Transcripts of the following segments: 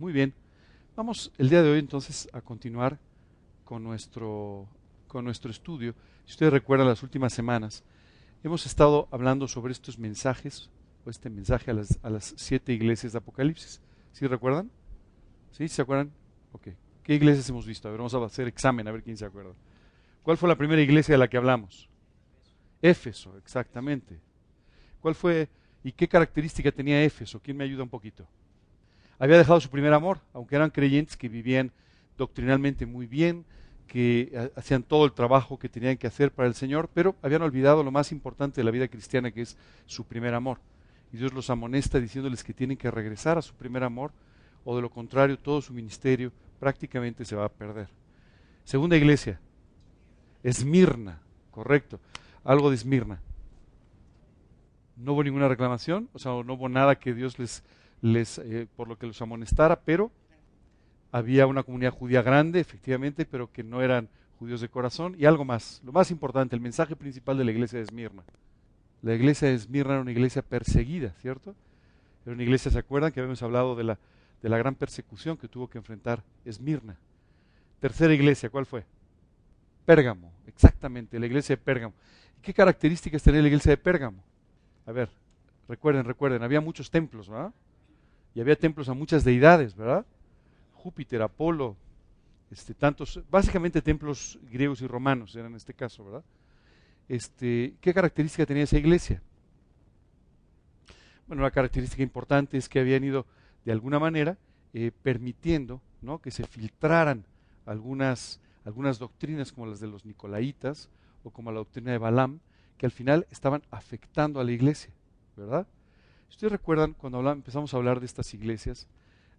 Muy bien. Vamos el día de hoy entonces a continuar con nuestro, con nuestro estudio. Si ustedes recuerdan las últimas semanas, hemos estado hablando sobre estos mensajes, o este mensaje a las, a las siete iglesias de Apocalipsis. ¿Sí recuerdan? ¿Sí? ¿Se acuerdan? Ok. ¿Qué iglesias hemos visto? A ver, vamos a hacer examen, a ver quién se acuerda. ¿Cuál fue la primera iglesia de la que hablamos? Éfeso, exactamente. ¿Cuál fue y qué característica tenía Éfeso? ¿Quién me ayuda un poquito? Había dejado su primer amor, aunque eran creyentes que vivían doctrinalmente muy bien, que hacían todo el trabajo que tenían que hacer para el Señor, pero habían olvidado lo más importante de la vida cristiana, que es su primer amor. Y Dios los amonesta diciéndoles que tienen que regresar a su primer amor, o de lo contrario, todo su ministerio prácticamente se va a perder. Segunda iglesia, Esmirna, correcto, algo de Esmirna. No hubo ninguna reclamación, o sea, no hubo nada que Dios les, les eh, por lo que los amonestara, pero había una comunidad judía grande, efectivamente, pero que no eran judíos de corazón. Y algo más, lo más importante, el mensaje principal de la iglesia de Esmirna. La iglesia de Esmirna era una iglesia perseguida, ¿cierto? Era una iglesia, ¿se acuerdan que habíamos hablado de la, de la gran persecución que tuvo que enfrentar Esmirna? Tercera iglesia, ¿cuál fue? Pérgamo, exactamente, la iglesia de Pérgamo. ¿Qué características tenía la iglesia de Pérgamo? A ver, recuerden, recuerden, había muchos templos, ¿verdad? Y había templos a muchas deidades, ¿verdad? Júpiter, Apolo, este, tantos, básicamente templos griegos y romanos eran en este caso, ¿verdad? Este, ¿Qué característica tenía esa iglesia? Bueno, una característica importante es que habían ido de alguna manera eh, permitiendo ¿no? que se filtraran algunas, algunas doctrinas como las de los nicolaitas o como la doctrina de Balaam, que al final estaban afectando a la iglesia, ¿verdad? Ustedes recuerdan, cuando empezamos a hablar de estas iglesias,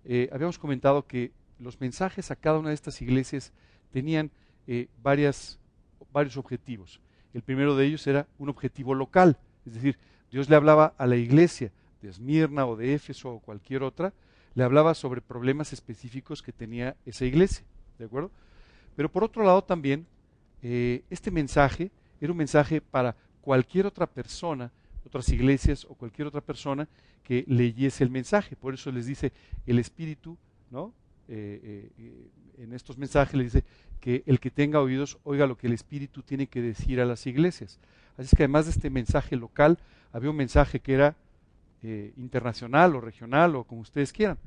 eh, habíamos comentado que los mensajes a cada una de estas iglesias tenían eh, varias, varios objetivos. El primero de ellos era un objetivo local, es decir, Dios le hablaba a la iglesia de Esmirna o de Éfeso o cualquier otra, le hablaba sobre problemas específicos que tenía esa iglesia, ¿de acuerdo? Pero por otro lado también, eh, este mensaje era un mensaje para cualquier otra persona otras iglesias o cualquier otra persona que leyese el mensaje. Por eso les dice el Espíritu, ¿no? Eh, eh, en estos mensajes le dice que el que tenga oídos oiga lo que el Espíritu tiene que decir a las iglesias. Así es que además de este mensaje local, había un mensaje que era eh, internacional o regional o como ustedes quieran.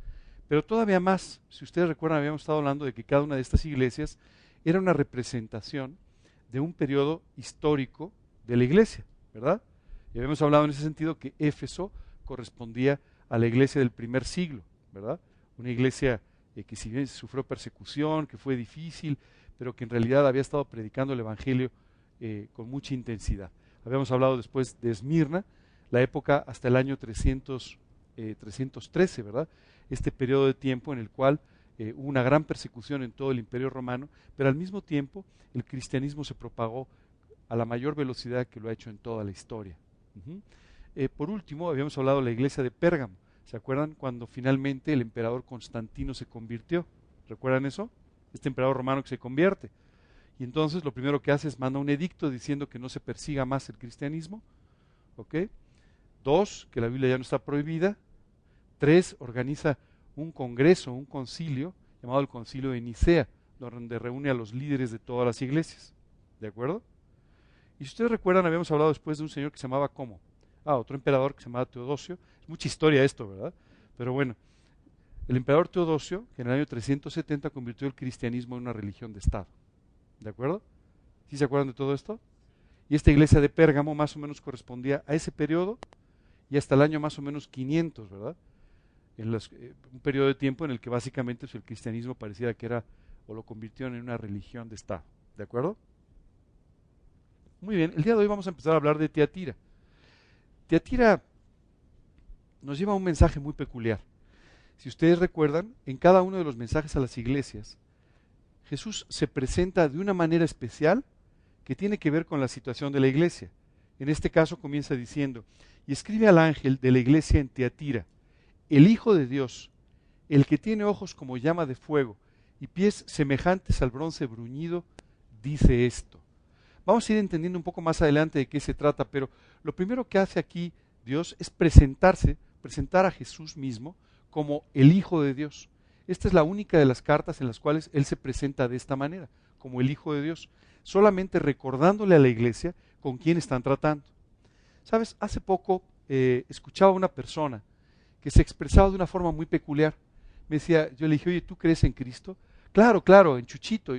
Pero todavía más, si ustedes recuerdan, habíamos estado hablando de que cada una de estas iglesias era una representación de un periodo histórico de la iglesia, ¿verdad? Y habíamos hablado en ese sentido que Éfeso correspondía a la iglesia del primer siglo, ¿verdad? Una iglesia eh, que si bien sufrió persecución, que fue difícil, pero que en realidad había estado predicando el Evangelio eh, con mucha intensidad. Habíamos hablado después de Esmirna, la época hasta el año 300, 313, eh, ¿verdad? Este periodo de tiempo en el cual hubo una gran persecución en todo el imperio romano, pero al mismo tiempo el cristianismo se propagó a la mayor velocidad que lo ha hecho en toda la historia. Eh, por último, habíamos hablado de la iglesia de Pérgamo. ¿Se acuerdan cuando finalmente el emperador Constantino se convirtió? ¿Recuerdan eso? Este emperador romano que se convierte. Y entonces lo primero que hace es manda un edicto diciendo que no se persiga más el cristianismo. ¿Ok? Dos, que la Biblia ya no está prohibida. Tres, organiza un congreso, un concilio, llamado el Concilio de Nicea, donde reúne a los líderes de todas las iglesias. ¿De acuerdo? Y si ustedes recuerdan, habíamos hablado después de un señor que se llamaba ¿cómo? Ah, otro emperador que se llamaba Teodosio. Es mucha historia esto, ¿verdad? Pero bueno, el emperador Teodosio, que en el año 370 convirtió el cristianismo en una religión de Estado. ¿De acuerdo? ¿Sí se acuerdan de todo esto? Y esta iglesia de Pérgamo más o menos correspondía a ese periodo y hasta el año más o menos 500, ¿verdad? En eh, un periodo de tiempo en el que básicamente pues, el cristianismo parecía que era o lo convirtió en una religión de Estado. ¿De acuerdo? Muy bien, el día de hoy vamos a empezar a hablar de Teatira. Teatira nos lleva un mensaje muy peculiar. Si ustedes recuerdan, en cada uno de los mensajes a las iglesias, Jesús se presenta de una manera especial que tiene que ver con la situación de la iglesia. En este caso comienza diciendo, y escribe al ángel de la iglesia en Teatira, el Hijo de Dios, el que tiene ojos como llama de fuego y pies semejantes al bronce bruñido, dice esto. Vamos a ir entendiendo un poco más adelante de qué se trata, pero lo primero que hace aquí Dios es presentarse, presentar a Jesús mismo como el Hijo de Dios, esta es la única de las cartas en las cuales Él se presenta de esta manera, como el Hijo de Dios, solamente recordándole a la iglesia con quién están tratando. Sabes, hace poco eh, escuchaba a una persona que se expresaba de una forma muy peculiar. Me decía, yo le dije, oye, ¿tú crees en Cristo? Claro, claro, en Chuchito.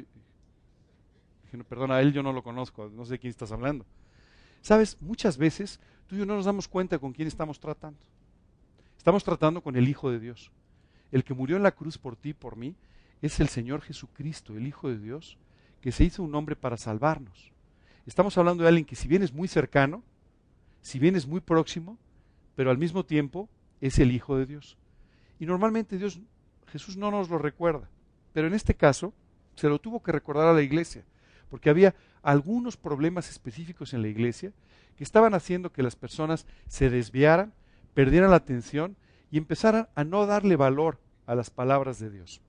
Dije, perdona, a él yo no lo conozco, no sé de quién estás hablando. Sabes, muchas veces tú y yo no nos damos cuenta con quién estamos tratando. Estamos tratando con el Hijo de Dios. El que murió en la cruz por ti y por mí es el Señor Jesucristo, el Hijo de Dios, que se hizo un hombre para salvarnos. Estamos hablando de alguien que si bien es muy cercano, si bien es muy próximo, pero al mismo tiempo es el Hijo de Dios. Y normalmente Dios, Jesús no nos lo recuerda, pero en este caso se lo tuvo que recordar a la iglesia, porque había algunos problemas específicos en la iglesia que estaban haciendo que las personas se desviaran, perdieran la atención y empezaran a no darle valor a las palabras de Dios.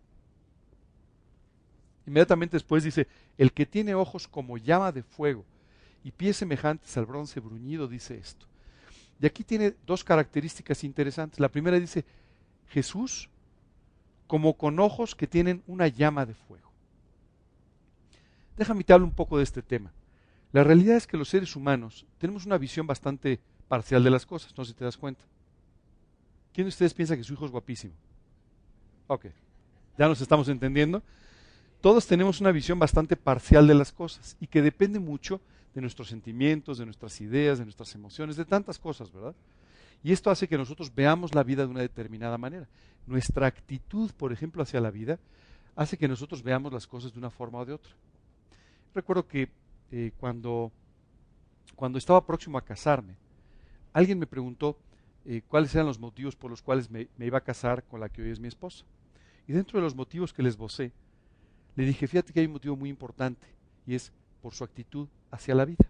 Inmediatamente después dice, el que tiene ojos como llama de fuego y pies semejantes al bronce bruñido, dice esto. Y aquí tiene dos características interesantes. La primera dice, Jesús como con ojos que tienen una llama de fuego. Déjame te hablar un poco de este tema. La realidad es que los seres humanos tenemos una visión bastante parcial de las cosas, no sé te das cuenta. ¿Quién de ustedes piensa que su hijo es guapísimo? Ok, ya nos estamos entendiendo. Todos tenemos una visión bastante parcial de las cosas y que depende mucho de nuestros sentimientos, de nuestras ideas, de nuestras emociones, de tantas cosas, ¿verdad? Y esto hace que nosotros veamos la vida de una determinada manera. Nuestra actitud, por ejemplo, hacia la vida, hace que nosotros veamos las cosas de una forma o de otra. Recuerdo que eh, cuando, cuando estaba próximo a casarme, alguien me preguntó eh, cuáles eran los motivos por los cuales me, iba a casar con la que hoy es mi esposa. Y dentro de los motivos que les vocé, le dije, fíjate que hay un motivo muy importante, y es por su actitud hacia la vida.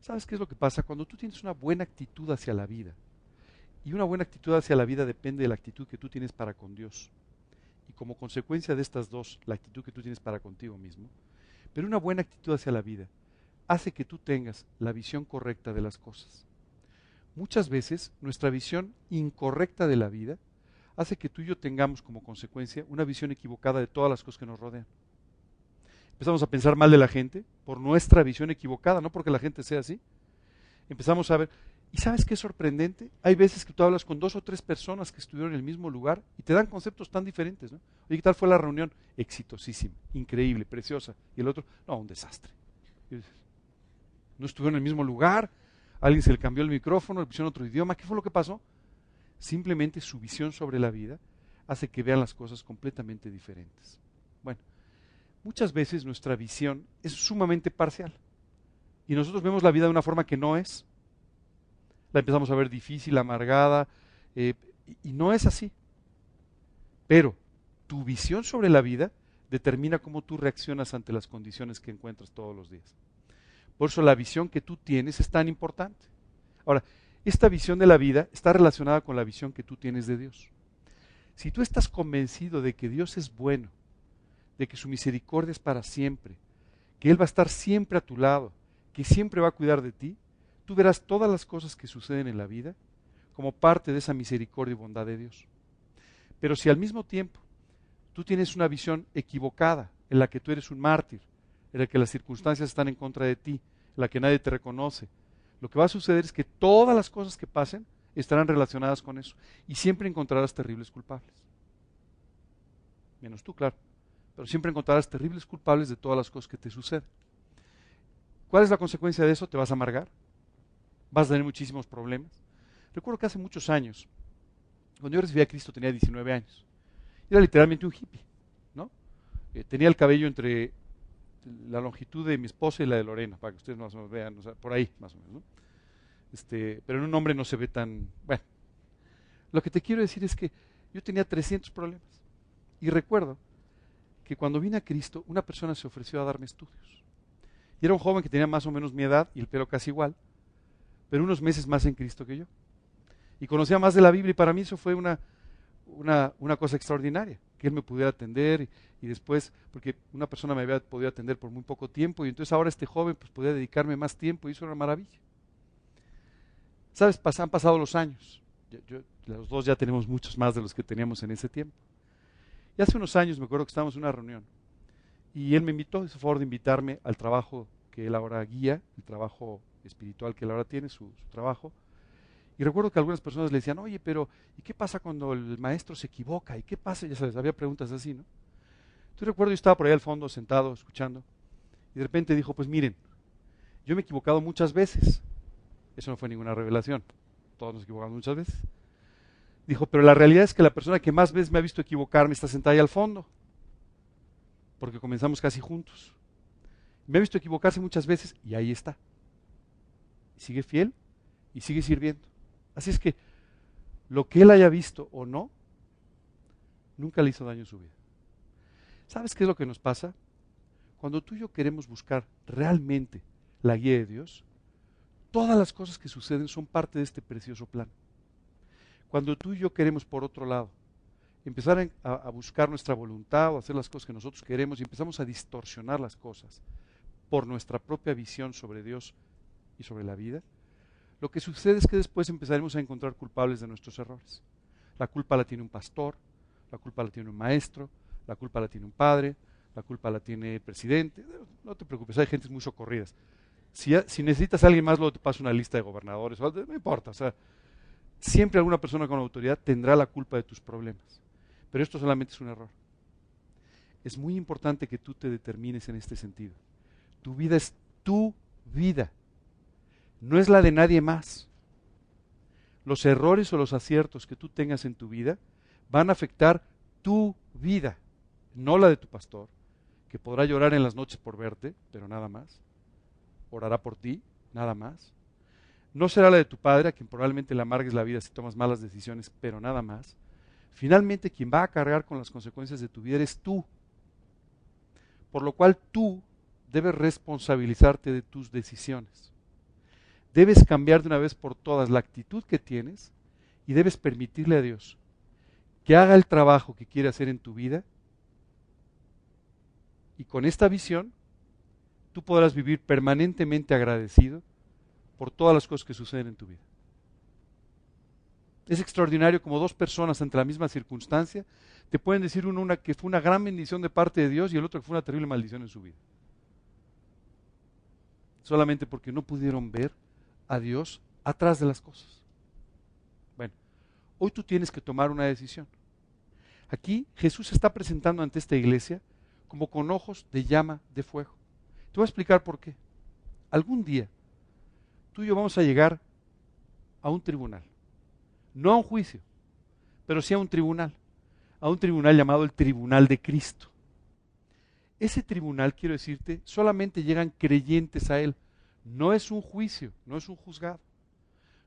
¿Sabes qué es lo que pasa? Cuando tú tienes una buena actitud hacia la vida, y una buena actitud hacia la vida depende de la actitud que tú tienes para con Dios, y como consecuencia de estas dos, la actitud que tú tienes para contigo mismo, pero una buena actitud hacia la vida hace que tú tengas la visión correcta de las cosas. Muchas veces nuestra visión incorrecta de la vida hace que tú y yo tengamos como consecuencia una visión equivocada de todas las cosas que nos rodean empezamos a pensar mal de la gente por nuestra visión equivocada, no porque la gente sea así. Empezamos a ver, ¿y sabes qué es sorprendente? Hay veces que tú hablas con dos o tres personas que estuvieron en el mismo lugar y te dan conceptos tan diferentes, ¿no? Oye, ¿qué tal fue la reunión? Exitosísima, increíble, preciosa. Y el otro, no, un desastre. No estuvieron en el mismo lugar, alguien se le cambió el micrófono, le pusieron otro idioma, ¿qué fue lo que pasó? Simplemente su visión sobre la vida hace que vean las cosas completamente diferentes. Bueno, muchas veces nuestra visión es sumamente parcial. Y nosotros vemos la vida de una forma que no es. Empezamos a ver difícil, amargada, eh, y no es así. Pero tu visión sobre la vida determina cómo tú reaccionas ante las condiciones que encuentras todos los días. Por eso la visión que tú tienes es tan importante. Ahora, esta visión de la vida está relacionada con la visión que tú tienes de Dios. Si tú estás convencido de que Dios es bueno, de que su misericordia es para siempre, que Él va a estar siempre a tu lado, que siempre va a cuidar de ti, tú verás todas las cosas que suceden en la vida como parte de esa misericordia y bondad de Dios. Pero si al mismo tiempo tú tienes una visión equivocada, en la que tú eres un mártir, en la que las circunstancias están en contra de ti, en la que nadie te reconoce, lo que va a suceder es que todas las cosas que pasen estarán relacionadas con eso y siempre encontrarás terribles culpables. Menos tú, claro pero siempre encontrarás terribles culpables de todas las cosas que te suceden. ¿Cuál es la consecuencia de eso? Te vas a amargar, vas a tener muchísimos problemas. Recuerdo que hace muchos años, cuando yo recibí a Cristo tenía 19 años, era literalmente un hippie, ¿no? Eh, tenía el cabello entre la longitud de mi esposa y la de Lorena, para que ustedes más o menos vean, por ahí más o menos, ¿no? Este, pero en un hombre no se ve tan... Bueno, lo que te quiero decir es que yo tenía 300 problemas. Y recuerdo que cuando vine a Cristo, una persona se ofreció a darme estudios. Y era un joven que tenía más o menos mi edad y el pelo casi igual, pero unos meses más en Cristo que yo. Y conocía más de la Biblia y para mí eso fue una, una, una cosa extraordinaria, que él me pudiera atender y, después, porque una persona me había podido atender por muy poco tiempo y entonces ahora este joven pues podía dedicarme más tiempo y eso era una maravilla. ¿Sabes? han pasado los años. Los dos ya tenemos muchos más de los que teníamos en ese tiempo. Y hace unos años me acuerdo que estábamos en una reunión y él me invitó, hizo favor de invitarme al trabajo que él ahora guía, el trabajo espiritual que él ahora tiene, su, trabajo. Y recuerdo que algunas personas le decían, oye, pero ¿y qué pasa cuando el maestro se equivoca? ¿Y qué pasa? Ya sabes, había preguntas así, ¿no? Entonces recuerdo yo estaba por ahí al fondo sentado, escuchando, y de repente dijo, pues miren, yo me he equivocado muchas veces. Eso no fue ninguna revelación. Todos nos equivocamos muchas veces. Dijo, pero la realidad es que la persona que más veces me ha visto equivocarme está sentada ahí al fondo. Porque comenzamos casi juntos. Me ha visto equivocarse muchas veces y ahí está. Sigue fiel y sigue sirviendo. Así es que lo que él haya visto o no, nunca le hizo daño en su vida. ¿Sabes qué es lo que nos pasa? Cuando tú y yo queremos buscar realmente la guía de Dios, todas las cosas que suceden son parte de este precioso plan. Cuando tú y yo queremos, por otro lado, empezar a, buscar nuestra voluntad o hacer las cosas que nosotros queremos y empezamos a distorsionar las cosas por nuestra propia visión sobre Dios y sobre la vida, lo que sucede es que después empezaremos a encontrar culpables de nuestros errores. La culpa la tiene un pastor, la culpa la tiene un maestro, la culpa la tiene un padre, la culpa la tiene el presidente. No te preocupes, hay gentes muy socorridas. Si, si necesitas a alguien más, luego te paso una lista de gobernadores, no importa. O siempre alguna persona con autoridad tendrá la culpa de tus problemas. Pero esto solamente es un error. Es muy importante que tú te determines en este sentido. Tu vida es tu vida, no es la de nadie más. Los errores o los aciertos que tú tengas en tu vida van a afectar tu vida, no la de tu pastor, que podrá llorar en las noches por verte, pero nada más. Orará por ti, nada más. No será la de tu padre, a quien probablemente le amargues la vida si tomas malas decisiones, pero nada más. Finalmente, quien va a cargar con las consecuencias de tu vida eres tú. Por lo cual tú debes responsabilizarte de tus decisiones. Debes cambiar de una vez por todas la actitud que tienes y debes permitirle a Dios que haga el trabajo que quiere hacer en tu vida. Y con esta visión, tú podrás vivir permanentemente agradecido por todas las cosas que suceden en tu vida. Es extraordinario como dos personas ante la misma circunstancia te pueden decir uno una que fue una gran bendición de parte de Dios y el otro que fue una terrible maldición en su vida. Solamente porque no pudieron ver a Dios atrás de las cosas. Bueno, hoy tú tienes que tomar una decisión. Aquí Jesús se está presentando ante esta iglesia como con ojos de llama de fuego. Te voy a explicar por qué. Algún día tú y yo vamos a llegar a un tribunal no a un juicio, pero sí a un tribunal, a un tribunal llamado el Tribunal de Cristo. Ese tribunal, quiero decirte, solamente llegan creyentes a él. No es un juicio, no es un juzgado.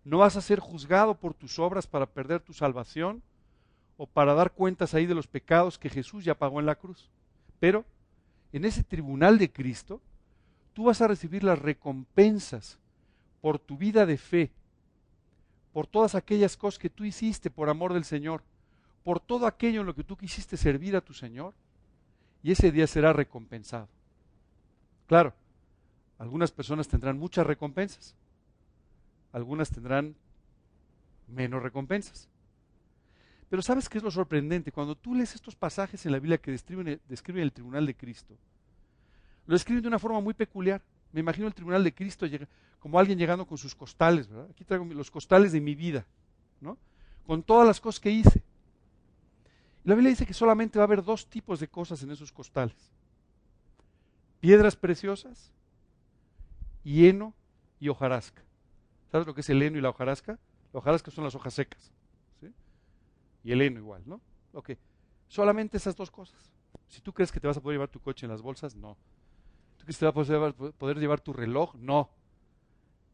No vas a ser juzgado por tus obras para perder tu salvación o para dar cuentas ahí de los pecados que Jesús ya pagó en la cruz. Pero en ese tribunal de Cristo, tú vas a recibir las recompensas por tu vida de fe, por todas aquellas cosas que tú hiciste por amor del Señor, por todo aquello en lo que tú quisiste servir a tu Señor, y ese día será recompensado. Claro, algunas personas tendrán muchas recompensas, algunas tendrán menos recompensas. Pero ¿sabes qué es lo sorprendente? Cuando tú lees estos pasajes en la Biblia que describen, el tribunal de Cristo, lo describen de una forma muy peculiar. Me imagino el tribunal de Cristo como alguien llegando con sus costales. Aquí traigo los costales de mi vida, ¿no? Con todas las cosas que hice. La Biblia dice que solamente va a haber dos tipos de cosas en esos costales. Piedras preciosas y heno y hojarasca. ¿Sabes lo que es el heno y la hojarasca? La hojarasca son las hojas secas. ¿sí? Y el heno igual, ¿no? Ok. Solamente esas dos cosas. Si tú crees que te vas a poder llevar tu coche en las bolsas, no. ¿Tú crees que te vas a poder, llevar tu reloj? No.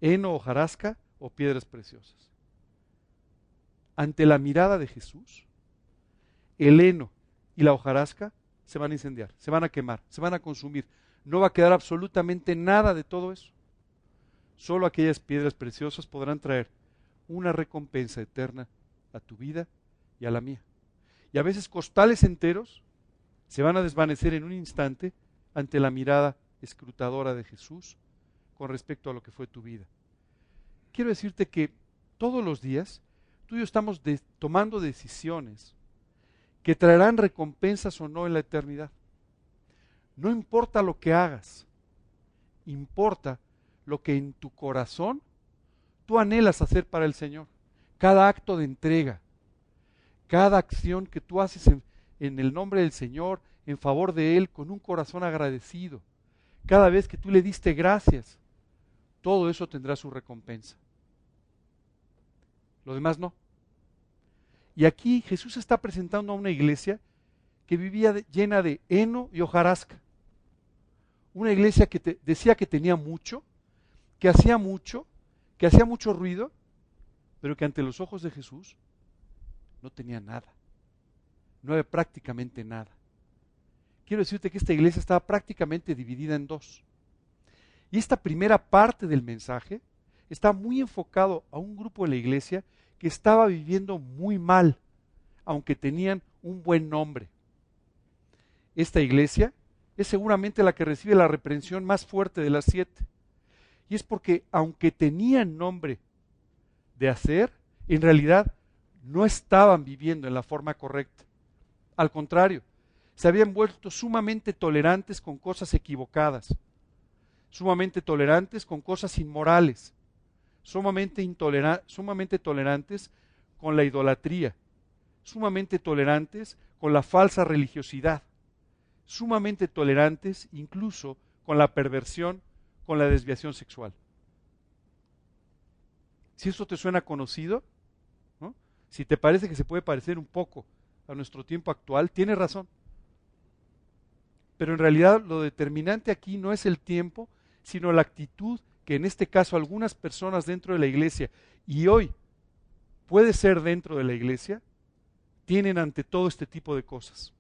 Heno, hojarasca o piedras preciosas. Ante la mirada de Jesús, el heno y la hojarasca se van a incendiar, se van a quemar, se van a consumir. No va a quedar absolutamente nada de todo eso. Solo aquellas piedras preciosas podrán traer una recompensa eterna a tu vida y a la mía. Y a veces costales enteros se van a desvanecer en un instante ante la mirada escrutadora de Jesús con respecto a lo que fue tu vida. Quiero decirte que todos los días tú y yo estamos tomando decisiones que traerán recompensas o no en la eternidad. No importa lo que hagas, importa lo que en tu corazón tú anhelas hacer para el Señor. Cada acto de entrega, cada acción que tú haces en, el nombre del Señor, en favor de Él, con un corazón agradecido. Cada vez que tú le diste gracias, todo eso tendrá su recompensa. Lo demás no. Y aquí Jesús está presentando a una iglesia que vivía llena de heno y hojarasca. Una iglesia que decía que tenía mucho, que hacía mucho, que hacía mucho ruido, pero que ante los ojos de Jesús no tenía nada. No había prácticamente nada. Quiero decirte que esta iglesia estaba prácticamente dividida en dos. Y esta primera parte del mensaje está muy enfocado a un grupo de la iglesia que estaba viviendo muy mal, aunque tenían un buen nombre. Esta iglesia es seguramente la que recibe la reprensión más fuerte de las siete. Y es porque aunque tenían nombre de hacer, en realidad no estaban viviendo en la forma correcta. Al contrario, se habían vuelto sumamente tolerantes con cosas equivocadas, sumamente tolerantes con cosas inmorales, sumamente, sumamente tolerantes con la idolatría, sumamente tolerantes con la falsa religiosidad, sumamente tolerantes incluso con la perversión, con la desviación sexual. Si esto te suena conocido, si te parece que se puede parecer un poco a nuestro tiempo actual, tienes razón. Pero en realidad lo determinante aquí no es el tiempo, sino la actitud que en este caso algunas personas dentro de la iglesia, y hoy puede ser dentro de la iglesia, tienen ante todo este tipo de cosas.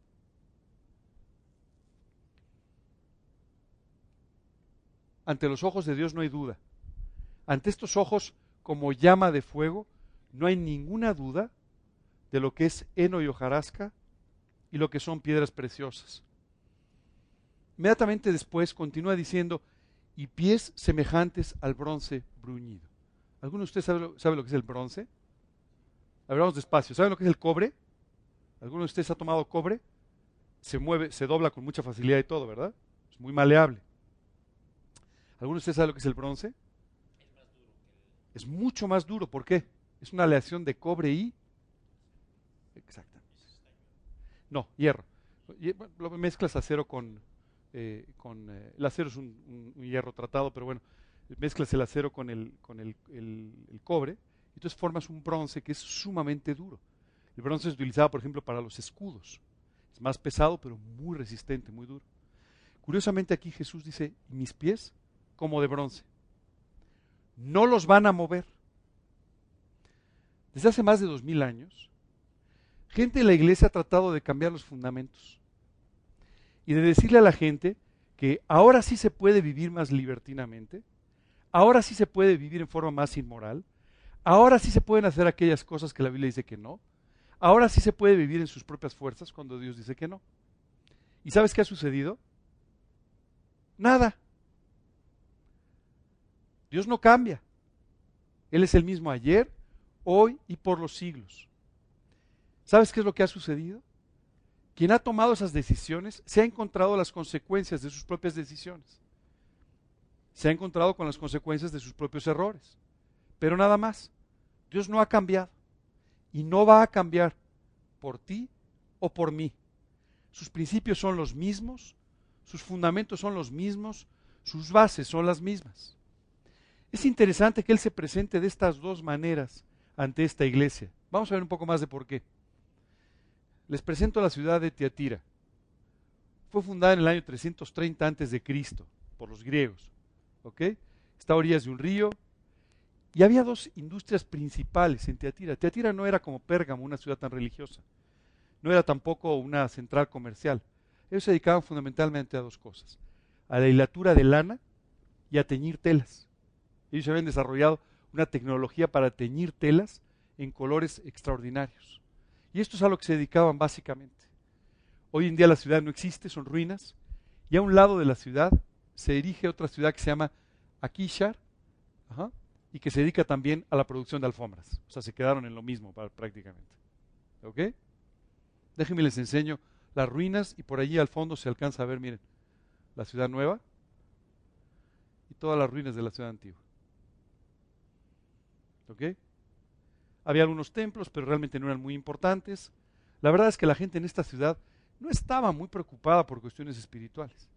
Ante los ojos de Dios no hay duda. Ante estos ojos como llama de fuego, no hay ninguna duda de lo que es heno y hojarasca y lo que son piedras preciosas. Inmediatamente después continúa diciendo, y pies semejantes al bronce bruñido. ¿Alguno de ustedes sabe, lo que es el bronce? Hablamos despacio. ¿Saben lo que es el cobre? ¿Alguno de ustedes ha tomado cobre? Se mueve, se dobla con mucha facilidad y todo, ¿verdad? Es muy maleable. ¿Alguno de ustedes sabe lo que es el bronce? Es mucho más duro. ¿Por qué? Es una aleación de cobre y... Exactamente. No, hierro. Lo mezclas acero con, eh, con eh, el acero es un, hierro tratado, pero bueno, mezclas el acero con el, con el, cobre, y entonces formas un bronce que es sumamente duro. El bronce es utilizado, por ejemplo, para los escudos. Es más pesado, pero muy resistente, muy duro. Curiosamente aquí Jesús dice, mis pies como de bronce. No los van a mover. Desde hace más de dos mil años, gente de la iglesia ha tratado de cambiar los fundamentos y de decirle a la gente que ahora sí se puede vivir más libertinamente, ahora sí se puede vivir en forma más inmoral, ahora sí se pueden hacer aquellas cosas que la Biblia dice que no, ahora sí se puede vivir en sus propias fuerzas cuando Dios dice que no. ¿Y sabes qué ha sucedido? Nada. Dios no cambia. Él es el mismo ayer, hoy y por los siglos. ¿Sabes qué es lo que ha sucedido? Quien ha tomado esas decisiones se ha encontrado las consecuencias de sus propias decisiones. Se ha encontrado con las consecuencias de sus propios errores. Pero nada más. Dios no ha cambiado. Y no va a cambiar por ti o por mí. Sus principios son los mismos, sus fundamentos son los mismos, sus bases son las mismas. Es interesante que Él se presente de estas dos maneras ante esta iglesia. Vamos a ver un poco más de por qué. Les presento la ciudad de Tiatira. Fue fundada en el año 330 antes de Cristo por los griegos. ¿Ok? Está a orillas de un río. Y había dos industrias principales en Tiatira. Tiatira no era como Pérgamo, una ciudad tan religiosa. No era tampoco una central comercial. Ellos se dedicaban fundamentalmente a dos cosas. A la hilatura de lana y a teñir telas. Ellos habían desarrollado una tecnología para teñir telas en colores extraordinarios. Y esto es a lo que se dedicaban básicamente. Hoy en día la ciudad no existe, son ruinas. Y a un lado de la ciudad se erige otra ciudad que se llama Akishar y que se dedica también a la producción de alfombras. O sea, se quedaron en lo mismo prácticamente. ¿Ok? Déjenme les enseño las ruinas y por allí al fondo se alcanza a ver, miren, la ciudad nueva y todas las ruinas de la ciudad antigua. ¿Ok? Había algunos templos, pero realmente no eran muy importantes. La verdad es que la gente en esta ciudad no estaba muy preocupada por cuestiones espirituales.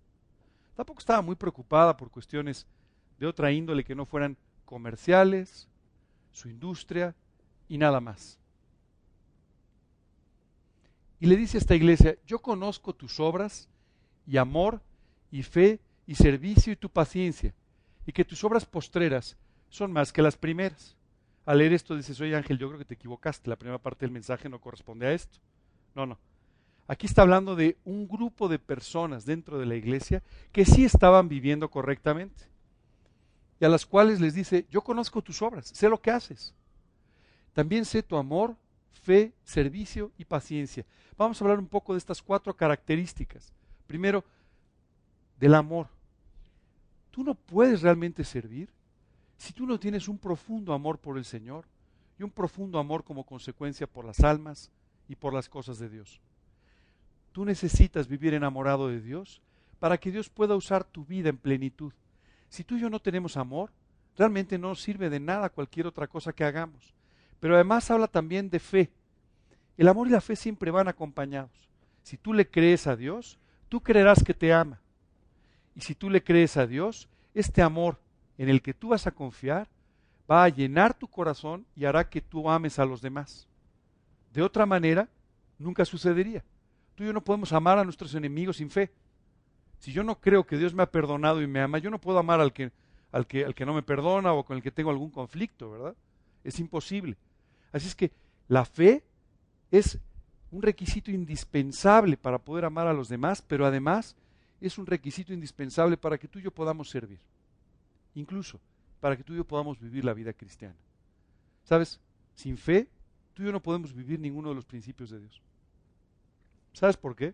Tampoco estaba muy preocupada por cuestiones de otra índole que no fueran comerciales, su industria y nada más. Y le dice a esta iglesia, yo conozco tus obras y amor y fe y servicio y tu paciencia, y que tus obras postreras son más que las primeras. Al leer esto dices, oye Ángel, yo creo que te equivocaste, la primera parte del mensaje no corresponde a esto. No, no. Aquí está hablando de un grupo de personas dentro de la iglesia que sí estaban viviendo correctamente y a las cuales les dice, yo conozco tus obras, sé lo que haces. También sé tu amor, fe, servicio y paciencia. Vamos a hablar un poco de estas cuatro características. Primero, del amor. Tú no puedes realmente servir si tú no tienes un profundo amor por el Señor y un profundo amor como consecuencia por las almas y por las cosas de Dios. Tú necesitas vivir enamorado de Dios para que Dios pueda usar tu vida en plenitud. Si tú y yo no tenemos amor, realmente no sirve de nada cualquier otra cosa que hagamos. Pero además habla también de fe. El amor y la fe siempre van acompañados. Si tú le crees a Dios, tú creerás que te ama. Y si tú le crees a Dios, este amor en el que tú vas a confiar va a llenar tu corazón y hará que tú ames a los demás. De otra manera, nunca sucedería. Tú y yo no podemos amar a nuestros enemigos sin fe. Si yo no creo que Dios me ha perdonado y me ama, yo no puedo amar al que, al que, al que no me perdona o con el que tengo algún conflicto, ¿verdad? Es imposible. Así es que la fe es un requisito indispensable para poder amar a los demás, pero además es un requisito indispensable para que tú y yo podamos servir. Incluso para que tú y yo podamos vivir la vida cristiana. ¿Sabes? Sin fe, tú y yo no podemos vivir ninguno de los principios de Dios. ¿Sabes por qué?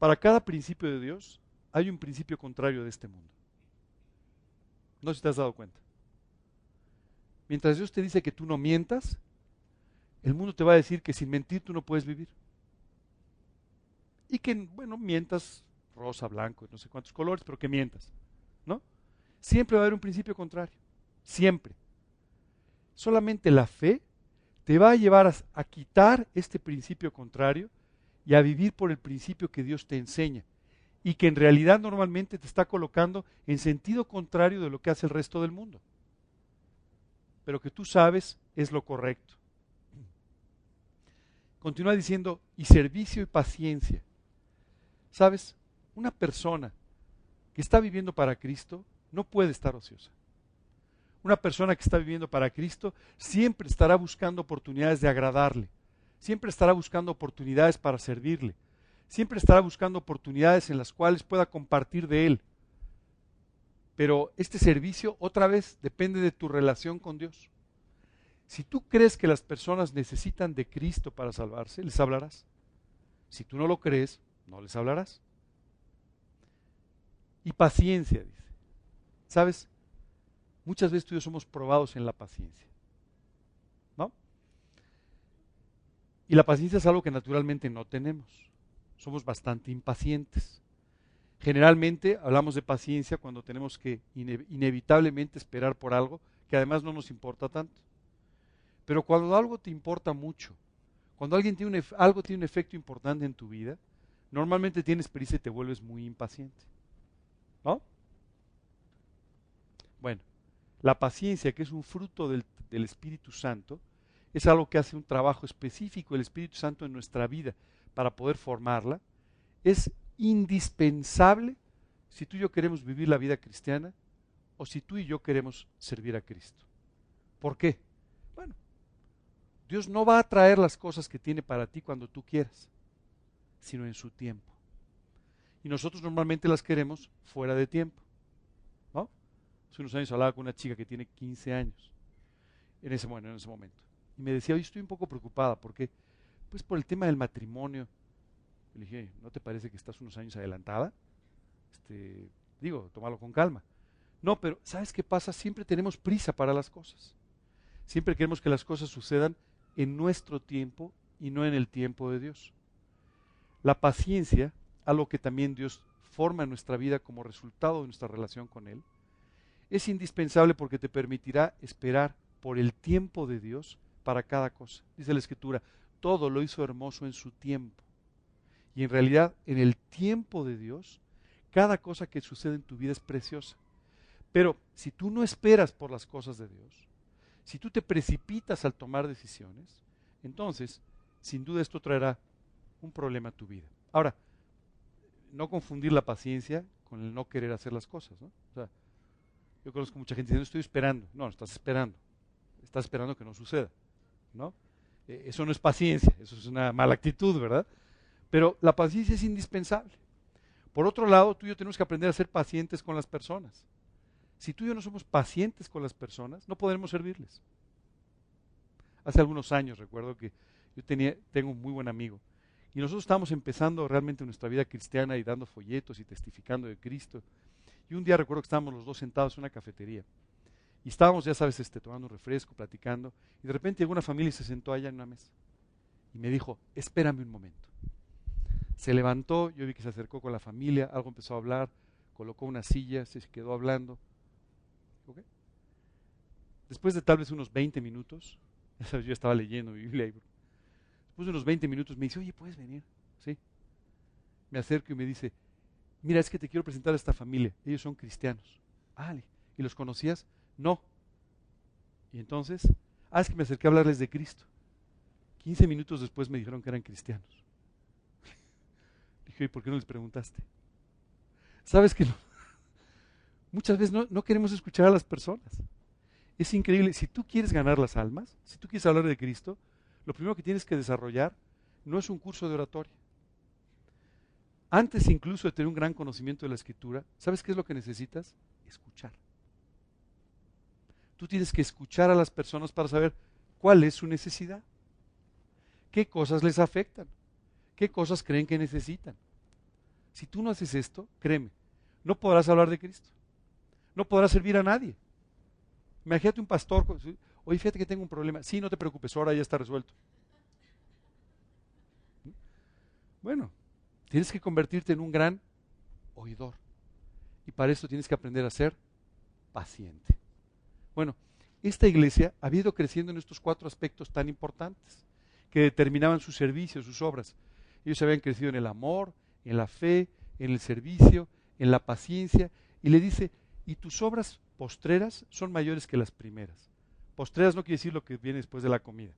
Para cada principio de Dios hay un principio contrario de este mundo. No sé si te has dado cuenta. Mientras Dios te dice que tú no mientas, el mundo te va a decir que sin mentir tú no puedes vivir. Y que, bueno, mientas rosa, blanco, no sé cuántos colores, pero que mientas. ¿No? Siempre va a haber un principio contrario. Siempre. Solamente la fe te va a llevar a, a quitar este principio contrario y a vivir por el principio que Dios te enseña y que en realidad normalmente te está colocando en sentido contrario de lo que hace el resto del mundo, pero que tú sabes es lo correcto. Continúa diciendo, y servicio y paciencia. ¿Sabes? Una persona que está viviendo para Cristo no puede estar ociosa. Una persona que está viviendo para Cristo siempre estará buscando oportunidades de agradarle, siempre estará buscando oportunidades para servirle, siempre estará buscando oportunidades en las cuales pueda compartir de Él. Pero este servicio otra vez depende de tu relación con Dios. Si tú crees que las personas necesitan de Cristo para salvarse, les hablarás. Si tú no lo crees, no les hablarás. Y paciencia, dice. ¿Sabes? Muchas veces tú y yo somos probados en la paciencia. ¿No? Y la paciencia es algo que naturalmente no tenemos. Somos bastante impacientes. Generalmente hablamos de paciencia cuando tenemos que inevitablemente esperar por algo que además no nos importa tanto. Pero cuando algo te importa mucho, cuando alguien tiene algo tiene un efecto importante en tu vida, normalmente tienes prisa y te vuelves muy impaciente. ¿No? Bueno, la paciencia, que es un fruto del, Espíritu Santo, es algo que hace un trabajo específico el Espíritu Santo en nuestra vida para poder formarla. Es indispensable si tú y yo queremos vivir la vida cristiana o si tú y yo queremos servir a Cristo. ¿Por qué? Bueno, Dios no va a traer las cosas que tiene para ti cuando tú quieras, sino en su tiempo. Y nosotros normalmente las queremos fuera de tiempo. Hace unos años hablaba con una chica que tiene 15 años, en ese, en ese momento. Y me decía, hoy estoy un poco preocupada, porque Pues por el tema del matrimonio. Le dije, ¿no te parece que estás unos años adelantada? Este, digo, tómalo con calma. No, pero ¿sabes qué pasa? Siempre tenemos prisa para las cosas. Siempre queremos que las cosas sucedan en nuestro tiempo y no en el tiempo de Dios. la paciencia, algo que también Dios forma en nuestra vida como resultado de nuestra relación con Él, es indispensable porque te permitirá esperar por el tiempo de Dios para cada cosa. Dice la Escritura, todo lo hizo hermoso en su tiempo. Y en realidad, en el tiempo de Dios, cada cosa que sucede en tu vida es preciosa. Pero si tú no esperas por las cosas de Dios, si tú te precipitas al tomar decisiones, entonces, sin duda esto traerá un problema a tu vida. Ahora, no confundir la paciencia con el no querer hacer las cosas. ¿no? O sea, yo conozco mucha gente diciendo, estoy esperando. No, estás esperando. Estás esperando que no suceda. ¿no? Eh, eso no es paciencia, eso es una mala actitud, ¿verdad? Pero la paciencia es indispensable. Por otro lado, tú y yo tenemos que aprender a ser pacientes con las personas. Si tú y yo no somos pacientes con las personas, no podremos servirles. Hace algunos años recuerdo que yo tenía, tengo un muy buen amigo y nosotros estábamos empezando realmente nuestra vida cristiana y dando folletos y testificando de Cristo. Y un día recuerdo que estábamos los dos sentados en una cafetería y estábamos, ya sabes, este, tomando un refresco, platicando y de repente llegó una familia se sentó allá en una mesa y me dijo, espérame un momento. Se levantó, yo vi que se acercó con la familia, algo empezó a hablar, colocó una silla, se quedó hablando. Después de tal vez unos 20 minutos, ya sabes, yo estaba leyendo mi Biblia, después de unos 20 minutos me dice, oye, ¿puedes venir? Sí. Me acerco y me dice, mira, es que te quiero presentar a esta familia, ellos son cristianos. ¿y los conocías? No. Y entonces, ah, es que me acerqué a hablarles de Cristo. 15 minutos después me dijeron que eran cristianos. Dije, ¿y por qué no les preguntaste? ¿Sabes que? Muchas veces no queremos escuchar a las personas. Es increíble. Si tú quieres ganar las almas, si tú quieres hablar de Cristo, lo primero que tienes que desarrollar no es un curso de oratoria. Antes incluso de tener un gran conocimiento de la escritura, ¿sabes qué es lo que necesitas? Escuchar. Tú tienes que escuchar a las personas para saber cuál es su necesidad, qué cosas les afectan, qué cosas creen que necesitan. Si tú no haces esto, créeme, no podrás hablar de Cristo, no podrás servir a nadie. Imagínate un pastor, oye, fíjate que tengo un problema. Sí, no te preocupes, ahora ya está resuelto. Bueno, tienes que convertirte en un gran oidor. Y para eso tienes que aprender a ser paciente. Bueno, esta iglesia había ido creciendo en estos cuatro aspectos tan importantes que determinaban su servicio, sus obras. Ellos habían crecido en el amor, en la fe, en el servicio, en la paciencia. Y le dice, y tus obras postreras son mayores que las primeras. Postreras no quiere decir lo que viene después de la comida,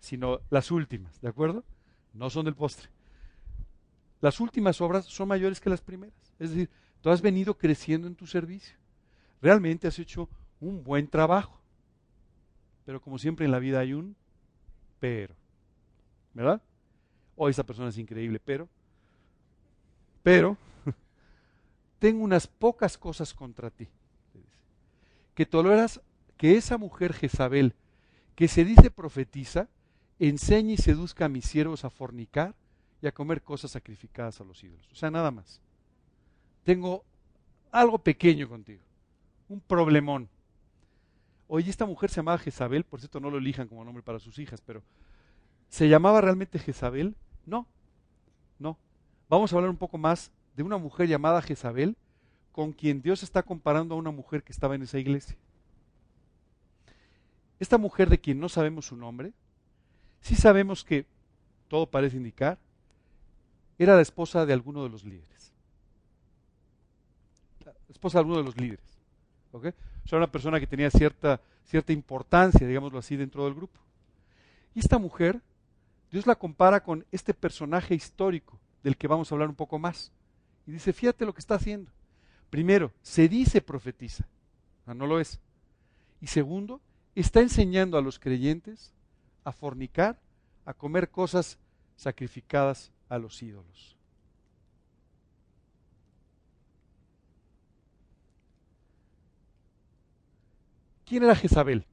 sino las últimas, ¿de acuerdo? No son del postre. Las últimas obras son mayores que las primeras. Es decir, tú has venido creciendo en tu servicio. Realmente has hecho un buen trabajo. Pero como siempre en la vida hay un pero. ¿Verdad? Hoy oh, esa persona es increíble, pero, pero, tengo unas pocas cosas contra ti que toleras que esa mujer Jezabel, que se dice profetiza, enseñe y seduzca a mis siervos a fornicar y a comer cosas sacrificadas a los ídolos. O sea, nada más. Tengo algo pequeño contigo, un problemón. Oye, esta mujer se llamaba Jezabel, por cierto no lo elijan como nombre para sus hijas, pero ¿se llamaba realmente Jezabel? No, no. Vamos a hablar un poco más de una mujer llamada Jezabel con quien Dios está comparando a una mujer que estaba en esa iglesia. Esta mujer de quien no sabemos su nombre, sí sabemos que, todo parece indicar, era la esposa de alguno de los líderes. La esposa de alguno de los líderes. ¿okay? O sea, una persona que tenía cierta, cierta importancia, digámoslo así, dentro del grupo. Y esta mujer, Dios la compara con este personaje histórico del que vamos a hablar un poco más. Y dice, fíjate lo que está haciendo. Primero, se dice profetiza, no lo es. Y segundo, está enseñando a los creyentes a fornicar, a comer cosas sacrificadas a los ídolos. ¿Quién era Jezabel?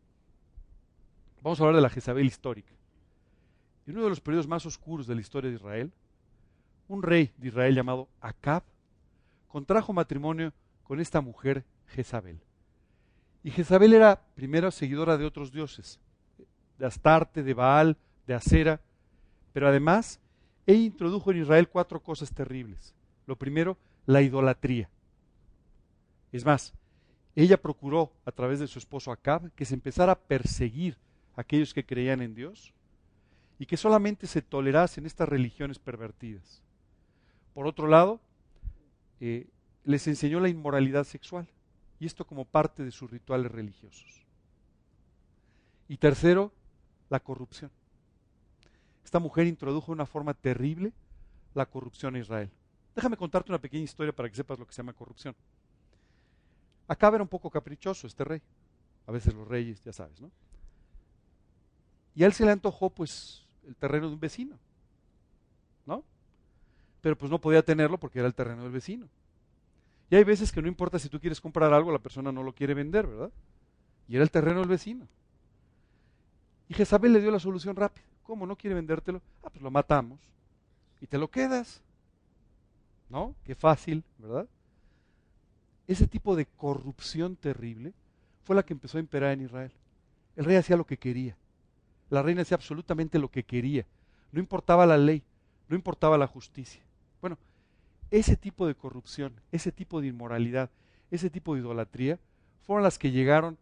Vamos a hablar de la Jezabel histórica. En uno de los periodos más oscuros de la historia de Israel, un rey de Israel llamado Acab contrajo matrimonio con esta mujer Jezabel. Y Jezabel era primero seguidora de otros dioses, de Astarte, de Baal, de Acera, pero además e introdujo en Israel cuatro cosas terribles. Lo primero, la idolatría. Es más, ella procuró a través de su esposo Acab que se empezara a perseguir a aquellos que creían en Dios y que solamente se tolerasen estas religiones pervertidas. Por otro lado, eh, les enseñó la inmoralidad sexual y esto como parte de sus rituales religiosos. Y tercero, la corrupción. Esta mujer introdujo de una forma terrible la corrupción en Israel. Déjame contarte una pequeña historia para que sepas lo que se llama corrupción. Acá era un poco caprichoso este rey. A veces los reyes, ya sabes, ¿no? Y a él se le antojó, pues, el terreno de un vecino. ¿No? Pero pues no podía tenerlo porque era el terreno del vecino. Y hay veces que no importa si tú quieres comprar algo, la persona no lo quiere vender, ¿verdad? Y era el terreno del vecino. Y Jezabel le dio la solución rápida. ¿Cómo no quiere vendértelo? Ah, pues lo matamos. Y te lo quedas. ¿No? Qué fácil, ¿verdad? Ese tipo de corrupción terrible fue la que empezó a imperar en Israel. El rey hacía lo que quería. La reina hacía absolutamente lo que quería. No importaba la ley, no importaba la justicia. Bueno, ese tipo de corrupción, ese tipo de inmoralidad, ese tipo de idolatría, fueron las que llegaron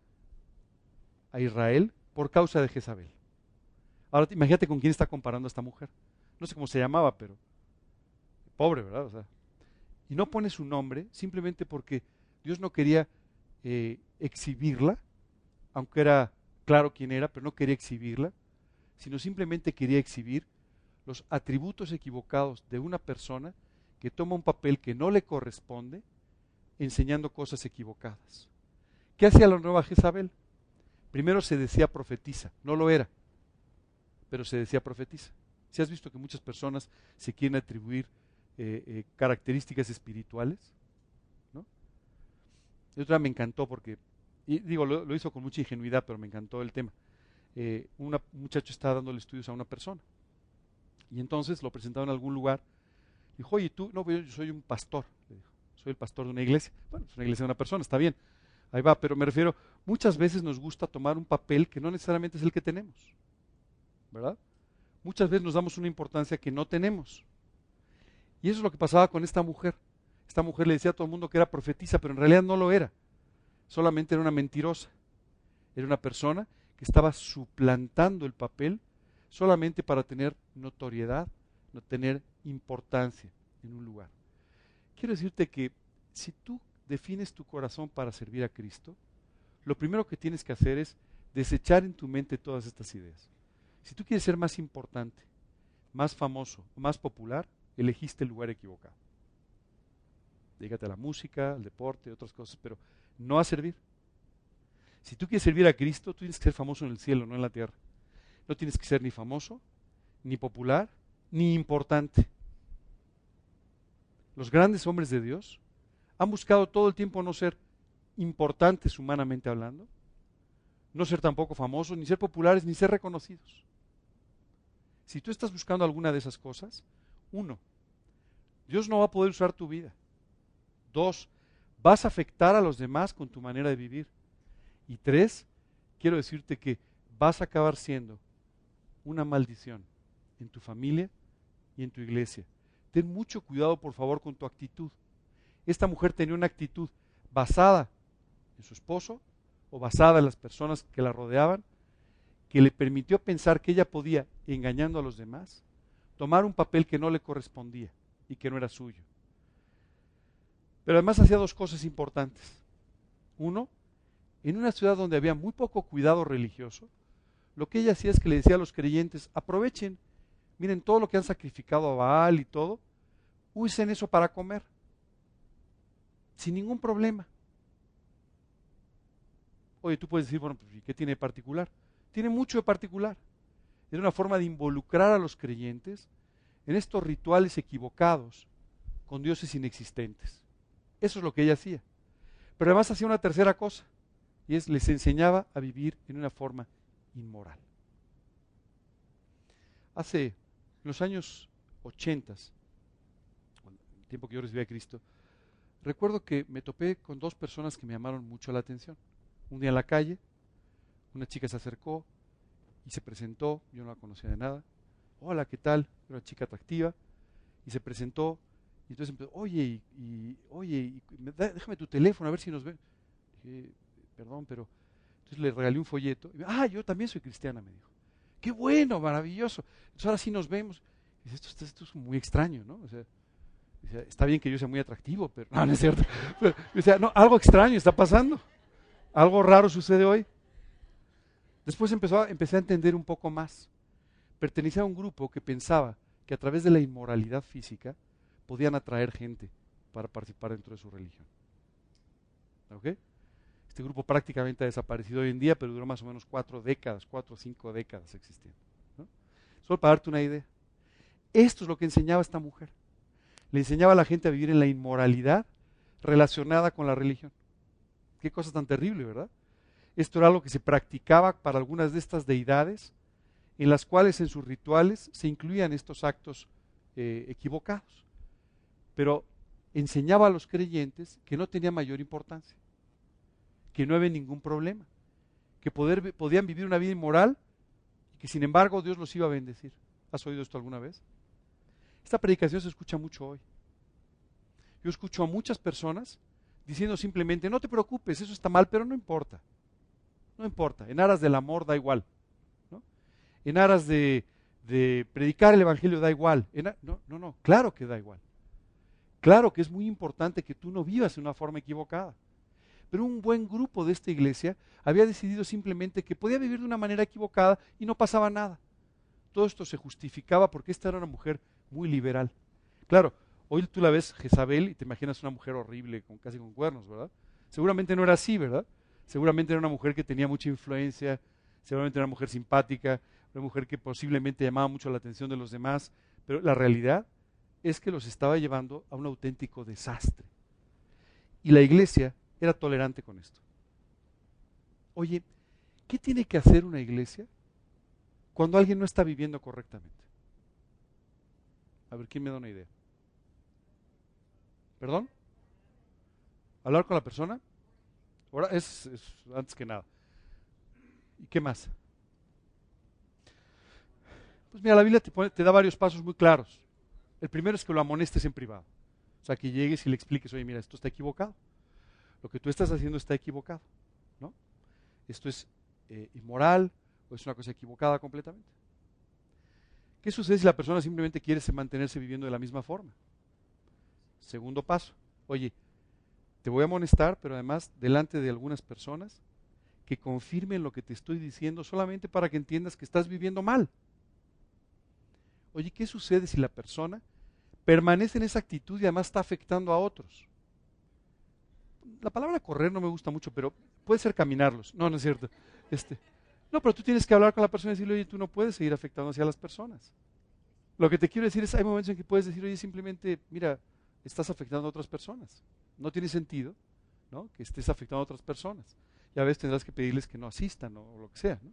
a Israel por causa de Jezabel. Ahora imagínate con quién está comparando a esta mujer. No sé cómo se llamaba, pero pobre, ¿verdad? O sea, y no pone su nombre simplemente porque Dios no quería eh, exhibirla, aunque era claro quién era, pero no quería exhibirla, sino simplemente quería exhibir los atributos equivocados de una persona que toma un papel que no le corresponde enseñando cosas equivocadas. ¿Qué hacía la nueva Jezabel? Primero se decía profetiza, no lo era, pero se decía profetiza. Si has visto que muchas personas se quieren atribuir eh, eh, características espirituales. ¿no? Otra me encantó porque, y digo, lo, hizo con mucha ingenuidad, pero me encantó el tema. Eh, un muchacho estaba dándole estudios a una persona. Y entonces lo presentaba en algún lugar. Dijo, oye, tú, no, yo soy un pastor. Le dijo, soy el pastor de una iglesia. Bueno, es una iglesia de una persona, está bien. Ahí va, pero me refiero, muchas veces nos gusta tomar un papel que no necesariamente es el que tenemos. ¿Verdad? Muchas veces nos damos una importancia que no tenemos. Y eso es lo que pasaba con esta mujer. Esta mujer le decía a todo el mundo que era profetisa, pero en realidad no lo era. Solamente era una mentirosa. Era una persona que estaba suplantando el papel solamente para tener notoriedad, no tener importancia en un lugar. Quiero decirte que si tú defines tu corazón para servir a Cristo, lo primero que tienes que hacer es desechar en tu mente todas estas ideas. Si tú quieres ser más importante, más famoso, más popular, elegiste el lugar equivocado. Dígate a la música, al deporte, otras cosas, pero no a servir. Si tú quieres servir a Cristo, tú tienes que ser famoso en el cielo, no en la tierra. No tienes que ser ni famoso, ni popular, ni importante. Los grandes hombres de Dios han buscado todo el tiempo no ser importantes humanamente hablando, no ser tampoco famosos, ni ser populares, ni ser reconocidos. Si tú estás buscando alguna de esas cosas, uno, Dios no va a poder usar tu vida. Dos, vas a afectar a los demás con tu manera de vivir. Y tres, quiero decirte que vas a acabar siendo una maldición en tu familia y en tu iglesia. Ten mucho cuidado, por favor, con tu actitud. Esta mujer tenía una actitud basada en su esposo o basada en las personas que la rodeaban, que le permitió pensar que ella podía, engañando a los demás, tomar un papel que no le correspondía y que no era suyo. Pero además hacía dos cosas importantes. Uno, en una ciudad donde había muy poco cuidado religioso, lo que ella hacía es que le decía a los creyentes, aprovechen, miren todo lo que han sacrificado a Baal y todo, usen eso para comer, sin ningún problema. Oye, tú puedes decir, bueno, pues, ¿qué tiene de particular? Tiene mucho de particular. Era una forma de involucrar a los creyentes en estos rituales equivocados con dioses inexistentes. Eso es lo que ella hacía. Pero además hacía una tercera cosa, y es les enseñaba a vivir en una forma inmoral. Hace los años 80, el tiempo que yo recibí a Cristo, recuerdo que me topé con dos personas que me llamaron mucho la atención. Un día en la calle, una chica se acercó y se presentó, yo no la conocía de nada, hola, ¿qué tal? Era una chica atractiva y se presentó y entonces empezó, oye, y, oye, déjame tu teléfono a ver si nos ven. Perdón, pero entonces le regalé un folleto. ah, yo también soy cristiana, me dijo. Qué bueno, maravilloso. Entonces ahora sí nos vemos. Dice, esto, esto, es muy extraño, ¿no? O sea, está bien que yo sea muy atractivo, pero no, no es cierto. no, algo extraño está pasando. Algo raro sucede hoy. Después empecé a entender un poco más. Pertenecía a un grupo que pensaba que a través de la inmoralidad física podían atraer gente para participar dentro de su religión. ¿Ok? Este grupo prácticamente ha desaparecido hoy en día, pero duró más o menos cuatro décadas, cuatro o cinco décadas existiendo. Solo para darte una idea. Esto es lo que enseñaba esta mujer. Le enseñaba a la gente a vivir en la inmoralidad relacionada con la religión. Qué cosa tan terrible, ¿verdad? Esto era algo que se practicaba para algunas de estas deidades, en las cuales en sus rituales se incluían estos actos eh, equivocados. Pero enseñaba a los creyentes que no tenía mayor importancia, que no había ningún problema, que podían vivir una vida inmoral y que sin embargo Dios los iba a bendecir. ¿Has oído esto alguna vez? Esta predicación se escucha mucho hoy. Yo escucho a muchas personas diciendo simplemente, no te preocupes, eso está mal, pero no importa. No importa, en aras del amor da igual. En aras de, predicar el Evangelio da igual. no, no, no, claro que da igual. Claro que es muy importante que tú no vivas de una forma equivocada. Pero un buen grupo de esta iglesia había decidido simplemente que podía vivir de una manera equivocada y no pasaba nada. Todo esto se justificaba porque esta era una mujer muy liberal. Claro, hoy tú la ves Jezabel y te imaginas una mujer horrible, con, casi con cuernos, ¿verdad? Seguramente no era así, ¿verdad? Seguramente era una mujer que tenía mucha influencia, seguramente era una mujer simpática, una mujer que posiblemente llamaba mucho la atención de los demás, pero la realidad es que los estaba llevando a un auténtico desastre. Y la iglesia era tolerante con esto. Oye, ¿qué tiene que hacer una iglesia cuando alguien no está viviendo correctamente? A ver, ¿quién me da una idea? ¿Perdón? ¿Hablar con la persona? Ahora es, antes que nada. ¿Y qué más? Pues mira, la Biblia te, te da varios pasos muy claros. El primero es que lo amonestes en privado. O sea, que llegues y le expliques, oye, mira, esto está equivocado. Lo que tú estás haciendo está equivocado. ¿no? Esto es eh, inmoral o es una cosa equivocada completamente. ¿Qué sucede si la persona simplemente quiere mantenerse viviendo de la misma forma? Segundo paso. Oye, te voy a amonestar, pero además delante de algunas personas que confirmen lo que te estoy diciendo solamente para que entiendas que estás viviendo mal. Oye, ¿qué sucede si la persona permanece en esa actitud y además está afectando a otros? La palabra correr no me gusta mucho, pero puede ser caminarlos. No, no es cierto. Este, no, pero tú tienes que hablar con la persona y decirle, oye, tú no puedes seguir afectando hacia las personas. Lo que te quiero decir es, hay momentos en que puedes decir, oye, simplemente, mira, estás afectando a otras personas. No tiene sentido ¿no? que estés afectando a otras personas. Y a veces tendrás que pedirles que no asistan o, lo que sea. ¿no?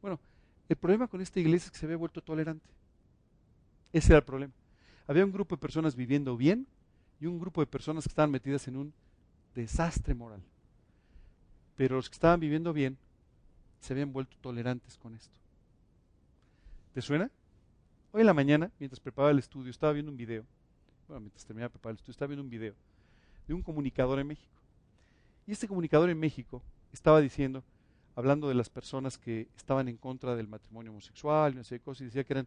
Bueno, el problema con esta iglesia es que se había vuelto tolerante. Ese era el problema. Había un grupo de personas viviendo bien y un grupo de personas que estaban metidas en un desastre moral. Pero los que estaban viviendo bien se habían vuelto tolerantes con esto. ¿Te suena? Hoy en la mañana, mientras preparaba el estudio, estaba viendo un video mientras terminaba de preparar el estudio, estaba viendo un video de un comunicador en México. Y este comunicador en México estaba diciendo, hablando de las personas que estaban en contra del matrimonio homosexual no sé cosas, y decía que eran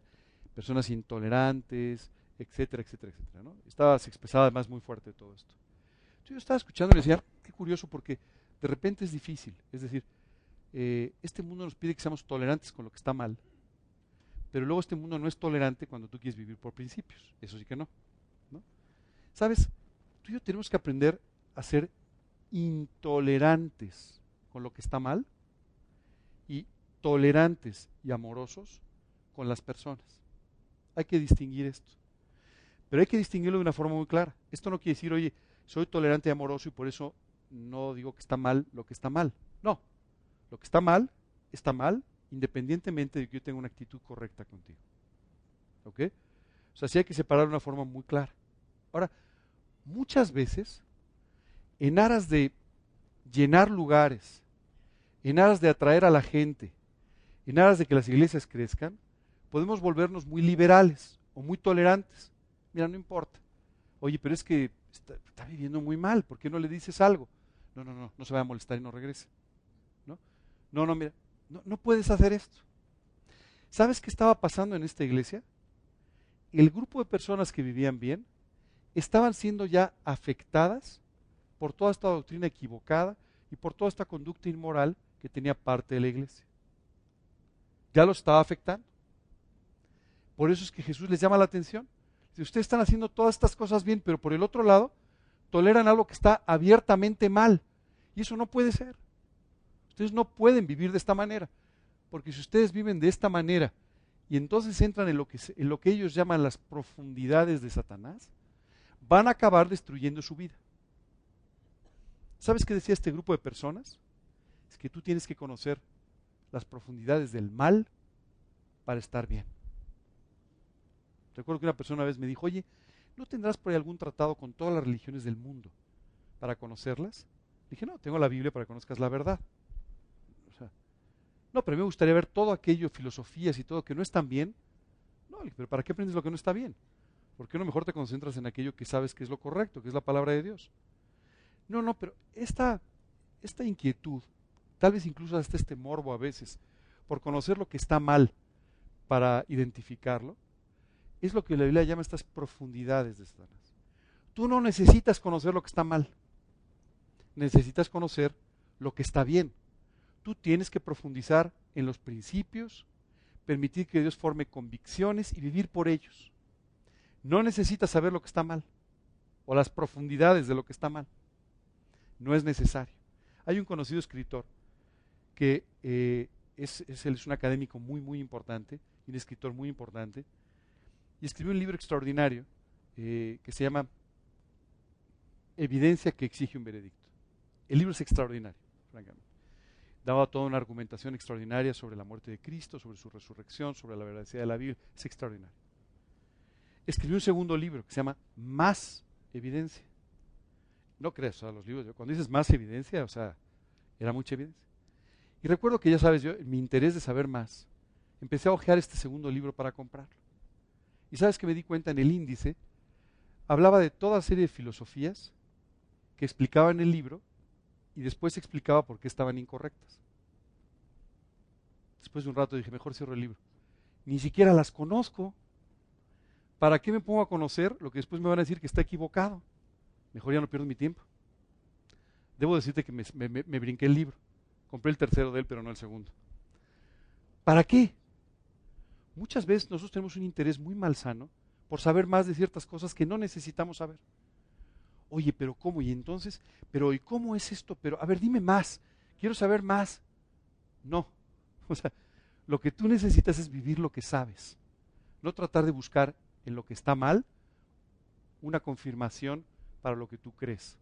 personas intolerantes, etcétera, etcétera, etcétera. ¿no? Estaba, se expresaba además muy fuerte todo esto. Yo estaba escuchando y decía, qué curioso porque de repente es difícil. Es decir, eh, este mundo nos pide que seamos tolerantes con lo que está mal, pero luego este mundo no es tolerante cuando tú quieres vivir por principios. Eso sí que no. ¿Sabes? Tú y yo tenemos que aprender a ser intolerantes con lo que está mal y tolerantes y amorosos con las personas. Hay que distinguir esto. Pero hay que distinguirlo de una forma muy clara. Esto no quiere decir, oye, soy tolerante y amoroso y por eso no digo que está mal lo que está mal. No, lo que está mal está mal independientemente de que yo tenga una actitud correcta contigo. ¿Ok? O sea, sí hay que separar de una forma muy clara. Ahora, muchas veces, en aras de llenar lugares, en aras de atraer a la gente, en aras de que las iglesias crezcan, podemos volvernos muy liberales o muy tolerantes. Mira, no importa. Oye, pero es que está, viviendo muy mal, ¿por qué no le dices algo? No, no, no, no se va a molestar y no regrese. No, no, no mira, no, no puedes hacer esto. ¿Sabes qué estaba pasando en esta iglesia? El grupo de personas que vivían bien estaban siendo ya afectadas por toda esta doctrina equivocada y por toda esta conducta inmoral que tenía parte de la iglesia. Ya lo estaba afectando. Por eso es que Jesús les llama la atención. Si ustedes están haciendo todas estas cosas bien, pero por el otro lado, toleran algo que está abiertamente mal. Y eso no puede ser. Ustedes no pueden vivir de esta manera. Porque si ustedes viven de esta manera y entonces entran en lo que, en lo que ellos llaman las profundidades de Satanás, van a acabar destruyendo su vida. ¿Sabes qué decía este grupo de personas? Es que tú tienes que conocer las profundidades del mal para estar bien. Recuerdo que una persona una vez me dijo, oye, ¿no tendrás por ahí algún tratado con todas las religiones del mundo para conocerlas? Dije, no, tengo la Biblia para que conozcas la verdad. no, pero me gustaría ver todo aquello, filosofías y todo, que no están bien. No, pero ¿para qué aprendes lo que no está bien? ¿Por qué no mejor te concentras en aquello que sabes que es lo correcto, que es la palabra de Dios? No, no, pero esta, esta inquietud, tal vez incluso hasta este morbo a veces, por conocer lo que está mal para identificarlo, es lo que la Biblia llama estas profundidades de Satanás. Tú no necesitas conocer lo que está mal, necesitas conocer lo que está bien. Tú tienes que profundizar en los principios, permitir que Dios forme convicciones y vivir por ellos. No necesitas saber lo que está mal o las profundidades de lo que está mal. No es necesario. Hay un conocido escritor que eh, es, es, un académico muy, muy importante, un escritor muy importante, y escribió un libro extraordinario eh, que se llama Evidencia que exige un veredicto. El libro es extraordinario, francamente. Daba toda una argumentación extraordinaria sobre la muerte de Cristo, sobre su resurrección, sobre la veracidad de la Biblia. Es extraordinario. Escribió un segundo libro que se llama Más Evidencia. No crees, o los libros, cuando dices más evidencia, o sea, era mucha evidencia. Y recuerdo que ya sabes, yo, mi interés de saber más, empecé a hojear este segundo libro para comprarlo. Y sabes que me di cuenta en el índice, hablaba de toda serie de filosofías que explicaba en el libro y después explicaba por qué estaban incorrectas. Después de un rato dije, mejor cierro el libro. Ni siquiera las conozco. ¿Para qué me pongo a conocer lo que después me van a decir que está equivocado? Mejor ya no pierdo mi tiempo. Debo decirte que me, brinqué el libro. Compré el tercero de él, pero no el segundo. ¿Para qué? Muchas veces nosotros tenemos un interés muy malsano por saber más de ciertas cosas que no necesitamos saber. Oye, pero ¿cómo? Y entonces, pero ¿y cómo es esto? Pero, a ver, dime más. Quiero saber más. No. O sea, lo que tú necesitas es vivir lo que sabes. No tratar de buscar en lo que está mal una confirmación para lo que tú crees.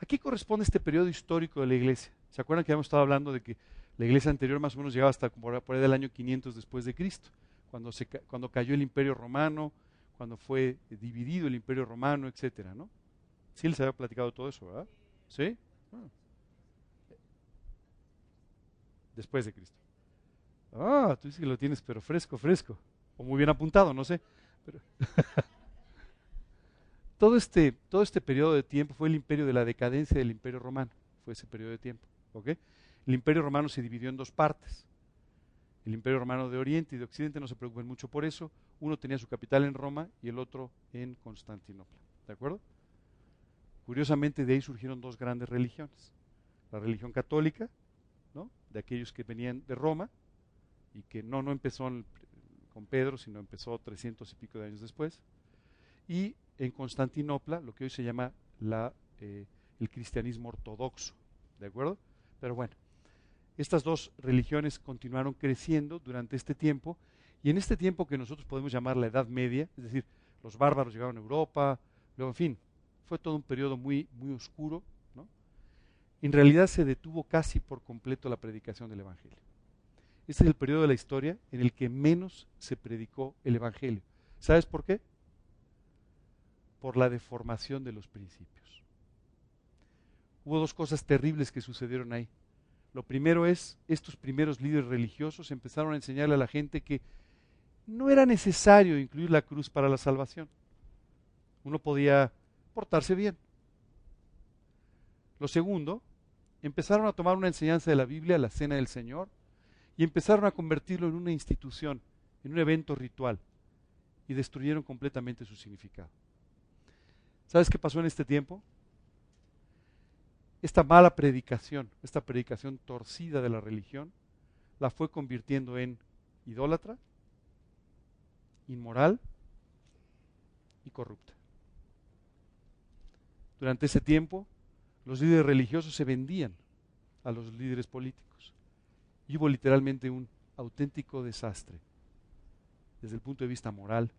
¿A qué corresponde este periodo histórico de la iglesia? ¿Se acuerdan que habíamos estado hablando de que la iglesia anterior más o menos llegaba hasta por, ahí del año 500 después de Cristo, cuando, cuando cayó el imperio romano, cuando fue dividido el imperio romano, etcétera, ¿no? Sí les había platicado todo eso, ¿verdad? ¿Sí? Ah. Después de Cristo. Ah, tú dices que lo tienes, pero fresco, fresco. O muy bien apuntado, no sé. Pero todo, este, todo este periodo de tiempo fue el imperio de la decadencia del imperio romano. Fue ese periodo de tiempo. El imperio romano se dividió en dos partes. El imperio romano de Oriente y de Occidente, no se preocupen mucho por eso. Uno tenía su capital en Roma y el otro en Constantinopla. ¿De acuerdo? Curiosamente, de ahí surgieron dos grandes religiones. La religión católica, ¿no? de aquellos que venían de Roma y que no, no empezó con Pedro, sino empezó trescientos y pico de años después. Y en Constantinopla, lo que hoy se llama la, eh, el cristianismo ortodoxo. ¿De acuerdo? Pero bueno, estas dos religiones continuaron creciendo durante este tiempo y en este tiempo que nosotros podemos llamar la Edad Media, es decir, los bárbaros llegaron a Europa, luego, en fin, fue todo un periodo muy, muy oscuro, ¿no? En realidad se detuvo casi por completo la predicación del Evangelio. Este es el periodo de la historia en el que menos se predicó el Evangelio. ¿Sabes por qué? Por la deformación de los principios hubo dos cosas terribles que sucedieron ahí. Lo primero es, estos primeros líderes religiosos empezaron a enseñarle a la gente que no era necesario incluir la cruz para la salvación. Uno podía portarse bien. Lo segundo, empezaron a tomar una enseñanza de la Biblia, la cena del Señor, y empezaron a convertirlo en una institución, en un evento ritual, y destruyeron completamente su significado. ¿Sabes qué pasó en este tiempo? Esta mala predicación, esta predicación torcida de la religión, la fue convirtiendo en idólatra, inmoral y corrupta. Durante ese tiempo, los líderes religiosos se vendían a los líderes políticos. Y hubo literalmente un auténtico desastre desde el punto de vista moral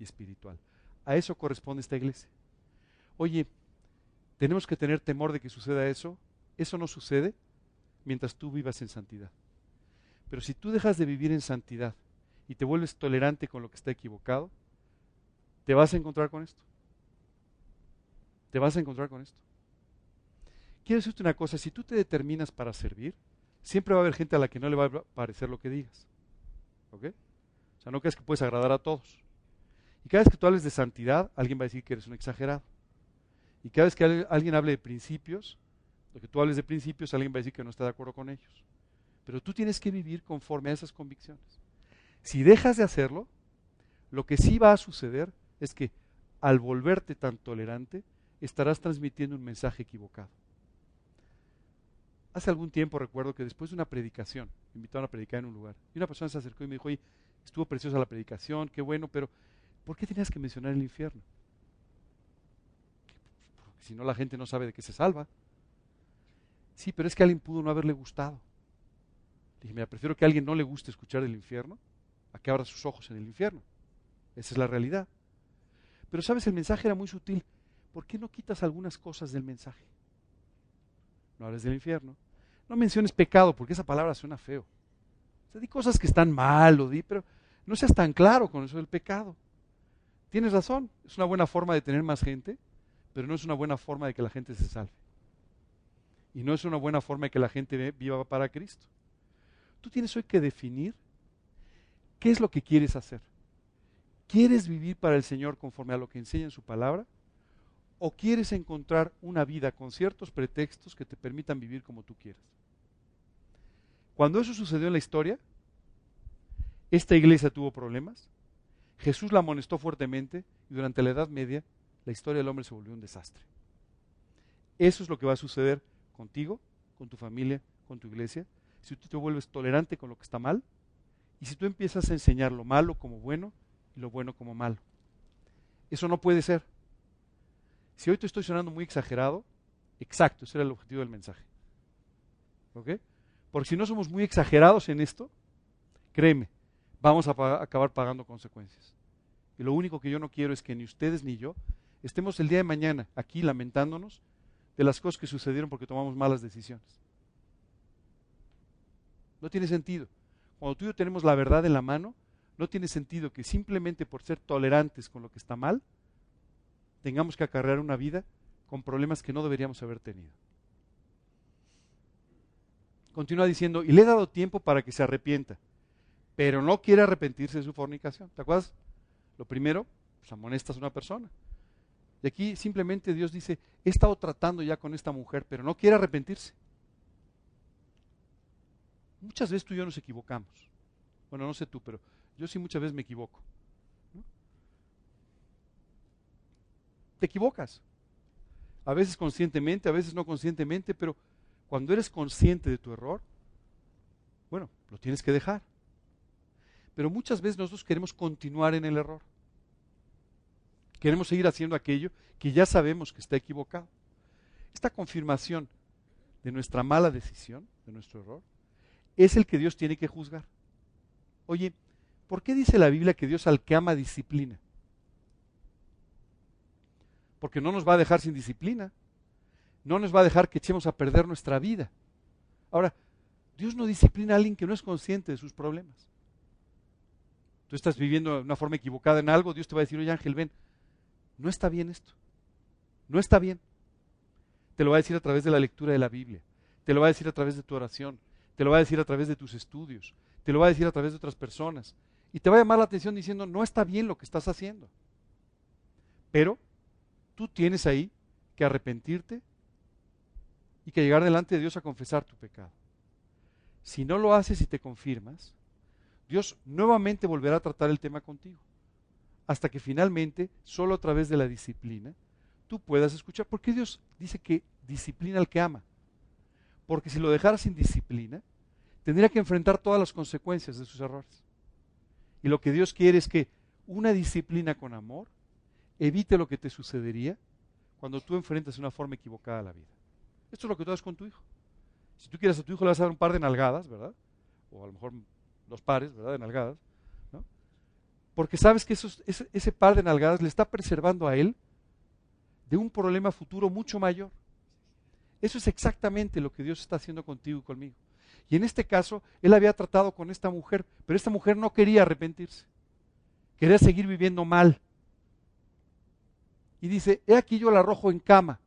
y espiritual. A eso corresponde esta iglesia. Oye, tenemos que tener temor de que suceda eso. Eso no sucede mientras tú vivas en santidad. Pero si tú dejas de vivir en santidad y te vuelves tolerante con lo que está equivocado, te vas a encontrar con esto. Te vas a encontrar con esto. Quiero decirte una cosa, si tú te determinas para servir, siempre va a haber gente a la que no le va a parecer lo que digas. ¿Ok? O sea, no crees que puedes agradar a todos. Y cada vez que tú hables de santidad, alguien va a decir que eres un exagerado. Y cada vez que alguien hable de principios, lo que tú hables de principios, alguien va a decir que no está de acuerdo con ellos. Pero tú tienes que vivir conforme a esas convicciones. Si dejas de hacerlo, lo que sí va a suceder es que al volverte tan tolerante, estarás transmitiendo un mensaje equivocado. Hace algún tiempo recuerdo que después de una predicación, me invitaron a predicar en un lugar, y una persona se acercó y me dijo, oye, estuvo preciosa la predicación, qué bueno, pero ¿por qué tenías que mencionar el infierno? Porque si no la gente no sabe de qué se salva. Sí, pero es que a alguien pudo no haberle gustado. Dije, mira, prefiero que a alguien no le guste escuchar el infierno a que abra sus ojos en el infierno. Esa es la realidad. Pero sabes, el mensaje era muy sutil. ¿Por qué no quitas algunas cosas del mensaje? No hables del infierno. No menciones pecado, porque esa palabra suena feo. O sea, di cosas que están mal, o di, pero no seas tan claro con eso del pecado. Tienes razón, es una buena forma de tener más gente, pero no es una buena forma de que la gente se salve. Y no es una buena forma de que la gente viva para Cristo. Tú tienes hoy que definir qué es lo que quieres hacer. ¿Quieres vivir para el Señor conforme a lo que enseña en su palabra? ¿O quieres encontrar una vida con ciertos pretextos que te permitan vivir como tú quieras? Cuando eso sucedió en la historia, esta iglesia tuvo problemas, Jesús la amonestó fuertemente y durante la Edad Media la historia del hombre se volvió un desastre. Eso es lo que va a suceder contigo, con tu familia, con tu iglesia, si tú te vuelves tolerante con lo que está mal y si tú empiezas a enseñar lo malo como bueno y lo bueno como malo. Eso no puede ser. Si hoy te estoy sonando muy exagerado, exacto, ese era el objetivo del mensaje. ¿Ok? Porque si no somos muy exagerados en esto, créeme, vamos a acabar pagando consecuencias. Y lo único que yo no quiero es que ni ustedes ni yo estemos el día de mañana aquí lamentándonos de las cosas que sucedieron porque tomamos malas decisiones. No tiene sentido. Cuando tú y yo tenemos la verdad en la mano, no tiene sentido que simplemente por ser tolerantes con lo que está mal, tengamos que acarrear una vida con problemas que no deberíamos haber tenido. Continúa diciendo, y le he dado tiempo para que se arrepienta, pero no quiere arrepentirse de su fornicación. ¿Te acuerdas? Lo primero, pues amonestas a una persona. Y aquí simplemente Dios dice, he estado tratando ya con esta mujer, pero no quiere arrepentirse. Muchas veces tú y yo nos equivocamos. Bueno, no sé tú, pero yo sí muchas veces me equivoco. te equivocas. A veces conscientemente, a veces no conscientemente, pero cuando eres consciente de tu error, bueno, lo tienes que dejar. Pero muchas veces nosotros queremos continuar en el error. Queremos seguir haciendo aquello que ya sabemos que está equivocado. Esta confirmación de nuestra mala decisión, de nuestro error, es el que Dios tiene que juzgar. Oye, ¿por qué dice la Biblia que Dios al que ama disciplina? porque no nos va a dejar sin disciplina. No nos va a dejar que echemos a perder nuestra vida. Ahora, Dios no disciplina a alguien que no es consciente de sus problemas. Tú estás viviendo de una forma equivocada en algo, Dios te va a decir, oye Ángel, ven, no está bien esto. No está bien. Te lo va a decir a través de la lectura de la Biblia. te lo va a decir a través de tu oración, te lo va a decir a través de tus estudios, te lo va a decir a través de otras personas. Y te va a llamar la atención diciendo, no está bien lo que estás haciendo. Pero tú tienes ahí que arrepentirte y que llegar delante de Dios a confesar tu pecado. Si no lo haces y te confirmas, Dios nuevamente volverá a tratar el tema contigo. Hasta que finalmente, solo a través de la disciplina, tú puedas escuchar. ¿Por qué Dios dice que disciplina al que ama? Porque si lo dejara sin disciplina, tendría que enfrentar todas las consecuencias de sus errores. Y lo que Dios quiere es que una disciplina con amor evite lo que te sucedería cuando tú enfrentas de una forma equivocada la vida. Esto es lo que tú haces con tu hijo. Si tú quieres a tu hijo le vas a dar un par de nalgadas, ¿verdad? O a lo mejor dos pares, ¿verdad? De nalgadas. ¿no? Porque sabes que ese, ese par de nalgadas le está preservando a él de un problema futuro mucho mayor. Eso es exactamente lo que Dios está haciendo contigo y conmigo. Y en este caso, él había tratado con esta mujer, pero esta mujer no quería arrepentirse. Quería seguir viviendo mal. Y dice, he aquí yo la arrojo en cama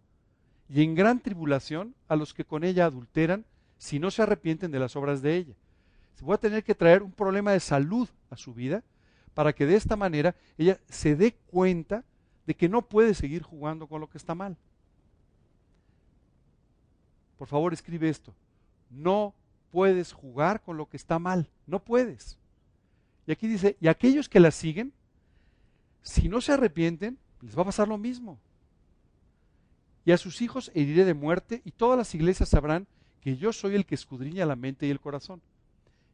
y en gran tribulación a los que con ella adulteran si no se arrepienten de las obras de ella. Se voy a tener que traer un problema de salud a su vida para que de esta manera ella se dé cuenta de que no puede seguir jugando con lo que está mal. Por favor, escribe esto. No puedes jugar con lo que está mal. No puedes. Y aquí dice, y aquellos que la siguen, si no se arrepienten, les va a pasar lo mismo. Y a sus hijos heriré de muerte, y todas las iglesias sabrán que yo soy el que escudriña la mente y el corazón.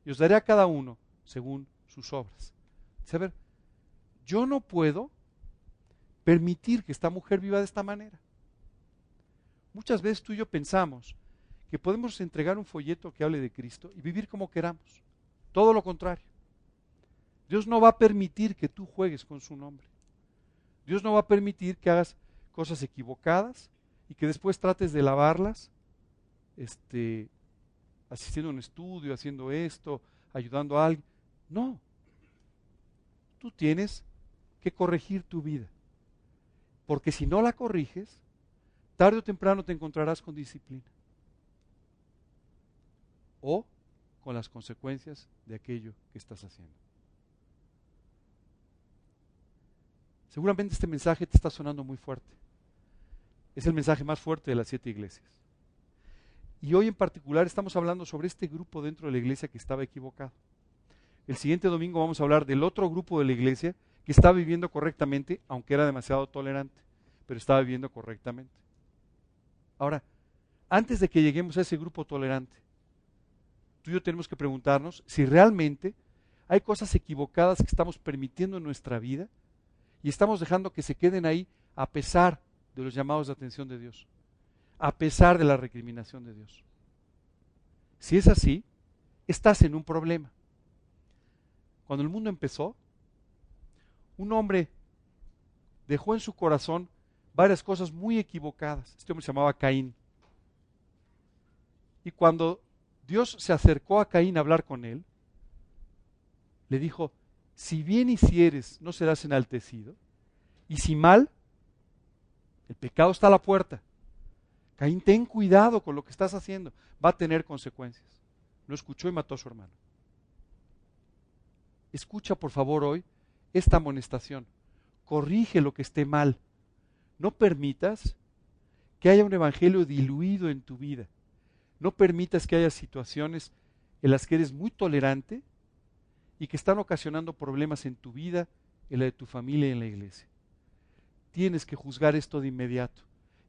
Y os daré a cada uno según sus obras. ver, yo no puedo permitir que esta mujer viva de esta manera. Muchas veces tú y yo pensamos que podemos entregar un folleto que hable de Cristo y vivir como queramos. Todo lo contrario. Dios no va a permitir que tú juegues con su nombre. Dios no va a permitir que hagas cosas equivocadas y que después trates de lavarlas, este, asistiendo a un estudio, haciendo esto, ayudando a alguien. No. Tú tienes que corregir tu vida. Porque si no la corriges, tarde o temprano te encontrarás con disciplina o con las consecuencias de aquello que estás haciendo. Seguramente este mensaje te está sonando muy fuerte. Es el mensaje más fuerte de las siete iglesias. Y hoy en particular estamos hablando sobre este grupo dentro de la iglesia que estaba equivocado. El siguiente domingo vamos a hablar del otro grupo de la iglesia que estaba viviendo correctamente, aunque era demasiado tolerante, pero estaba viviendo correctamente. Ahora, antes de que lleguemos a ese grupo tolerante, tú y yo tenemos que preguntarnos si realmente hay cosas equivocadas que estamos permitiendo en nuestra vida y estamos dejando que se queden ahí a pesar de los llamados de atención de Dios, a pesar de la recriminación de Dios. Si es así, estás en un problema. Cuando el mundo empezó, un hombre dejó en su corazón varias cosas muy equivocadas. Este hombre se llamaba Caín. Y cuando Dios se acercó a Caín a hablar con él, le dijo, si bien hicieres, no serás enaltecido, y si mal, el pecado está a la puerta. Caín, ten cuidado con lo que estás haciendo, va a tener consecuencias. No escuchó y mató a su hermano. Escucha, por favor, hoy esta amonestación. Corrige lo que esté mal. No permitas que haya un evangelio diluido en tu vida. No permitas que haya situaciones en las que eres muy tolerante y que están ocasionando problemas en tu vida, en la de tu familia y en la iglesia. Tienes que juzgar esto de inmediato,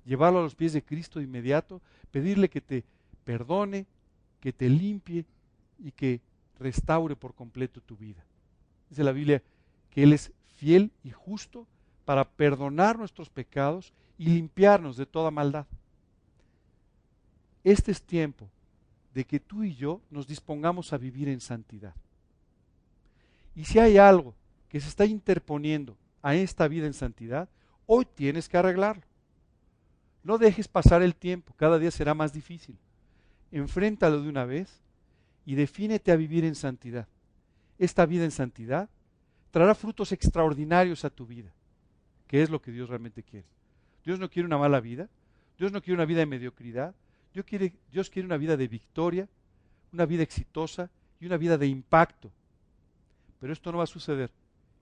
llevarlo a los pies de Cristo de inmediato, pedirle que te perdone, que te limpie y que restaure por completo tu vida. Dice la Biblia que Él es fiel y justo para perdonar nuestros pecados y limpiarnos de toda maldad. Este es tiempo de que tú y yo nos dispongamos a vivir en santidad. Y si hay algo que se está interponiendo a esta vida en santidad, hoy tienes que arreglarlo. No dejes pasar el tiempo, cada día será más difícil. Enfréntalo de una vez y defínete a vivir en santidad. Esta vida en santidad traerá frutos extraordinarios a tu vida, que es lo que Dios realmente quiere. Dios no quiere una mala vida, Dios no quiere una vida de mediocridad, Dios quiere, Dios quiere una vida de victoria, una vida exitosa y una vida de impacto. Pero esto no va a suceder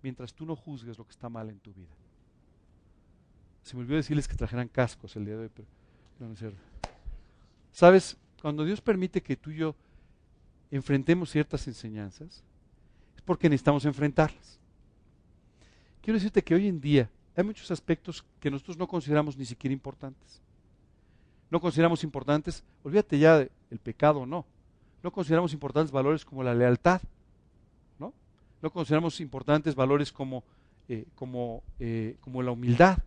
mientras tú no juzgues lo que está mal en tu vida. Se me olvidó decirles que trajeran cascos el día de hoy, pero no, es cierto. ¿Sabes? Cuando Dios permite que tú y yo enfrentemos ciertas enseñanzas, es porque necesitamos enfrentarlas. Quiero decirte que hoy en día hay muchos aspectos que nosotros no consideramos ni siquiera importantes. No consideramos importantes, olvídate ya del pecado o no, no consideramos importantes valores como la lealtad, ¿no? No consideramos importantes valores como, eh, como, eh, como la humildad.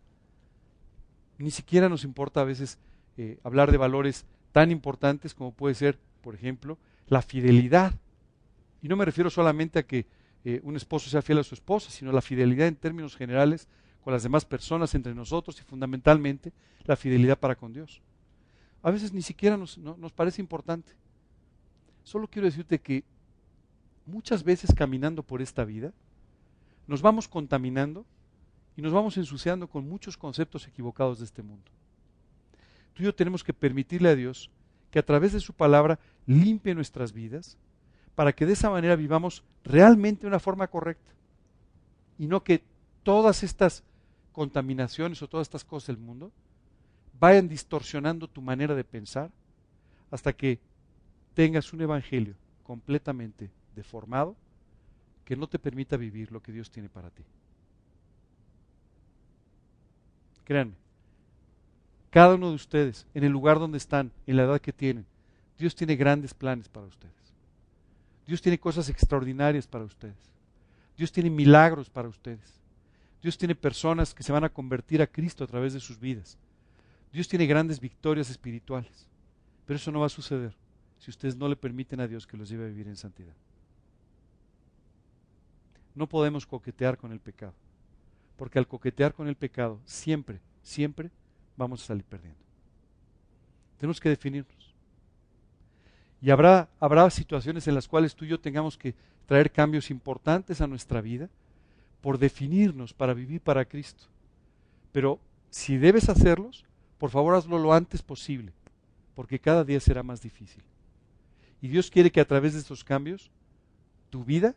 Ni siquiera nos importa a veces eh, hablar de valores tan importantes como puede ser, por ejemplo, la fidelidad. Y no me refiero solamente a que un esposo sea fiel a su esposa, sino la fidelidad en términos generales con las demás personas, entre nosotros y fundamentalmente la fidelidad para con Dios. A veces ni siquiera nos, nos parece importante. Solo quiero decirte que muchas veces caminando por esta vida, nos vamos contaminando y nos vamos ensuciando con muchos conceptos equivocados de este mundo. Tú y yo tenemos que permitirle a Dios que a través de su palabra limpie nuestras vidas para que de esa manera vivamos realmente de una forma correcta y no que todas estas contaminaciones o todas estas cosas del mundo vayan distorsionando tu manera de pensar hasta que tengas un evangelio completamente deformado que no te permita vivir lo que Dios tiene para ti. Créanme, cada uno de ustedes, en el lugar donde están, en la edad que tienen, Dios tiene grandes planes para ustedes. Dios tiene cosas extraordinarias para ustedes. Dios tiene milagros para ustedes. Dios tiene personas que se van a convertir a Cristo a través de sus vidas. Dios tiene grandes victorias espirituales. Pero eso no va a suceder si ustedes no le permiten a Dios que los lleve a vivir en santidad. No podemos coquetear con el pecado, porque al coquetear con el pecado, siempre, siempre vamos a salir perdiendo. Tenemos que definirnos. Y habrá, habrá situaciones en las cuales tú y yo tengamos que traer cambios importantes a nuestra vida por definirnos para vivir para Cristo. Pero si debes hacerlos, por favor hazlo lo antes posible, porque cada día será más difícil. Y Dios quiere que a través de estos cambios tu vida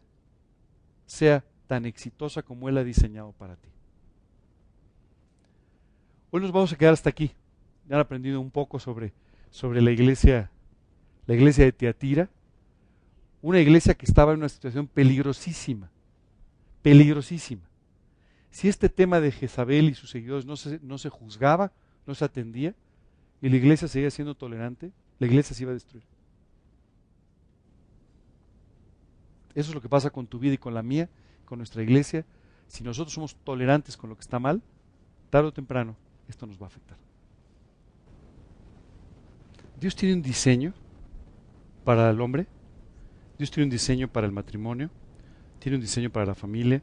sea tan exitosa como Él ha diseñado para ti. Hoy nos vamos a quedar hasta aquí. Ya han aprendido un poco sobre, sobre la iglesia, la iglesia de Teatira, una iglesia que estaba en una situación peligrosísima, peligrosísima. Si este tema de Jezabel y sus seguidores no se, no se juzgaba, no se atendía, y la iglesia seguía siendo tolerante, la iglesia se iba a destruir. Eso es lo que pasa con tu vida y con la mía, con nuestra iglesia. Si nosotros somos tolerantes con lo que está mal, tarde o temprano esto nos va a afectar. Dios tiene un diseño para el hombre, Dios tiene un diseño para el matrimonio, tiene un diseño para la familia,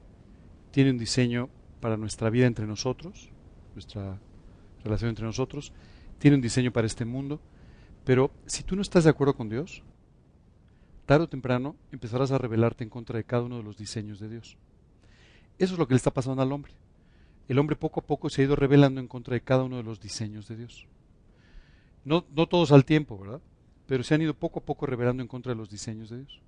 tiene un diseño para nuestra vida entre nosotros, nuestra relación entre nosotros, tiene un diseño para este mundo, pero si tú no estás de acuerdo con Dios, tarde o temprano empezarás a rebelarte en contra de cada uno de los diseños de Dios. Eso es lo que le está pasando al hombre. El hombre poco a poco se ha ido rebelando en contra de cada uno de los diseños de Dios. No, no todos al tiempo, ¿verdad? Pero se han ido poco a poco rebelando en contra de los diseños de Dios.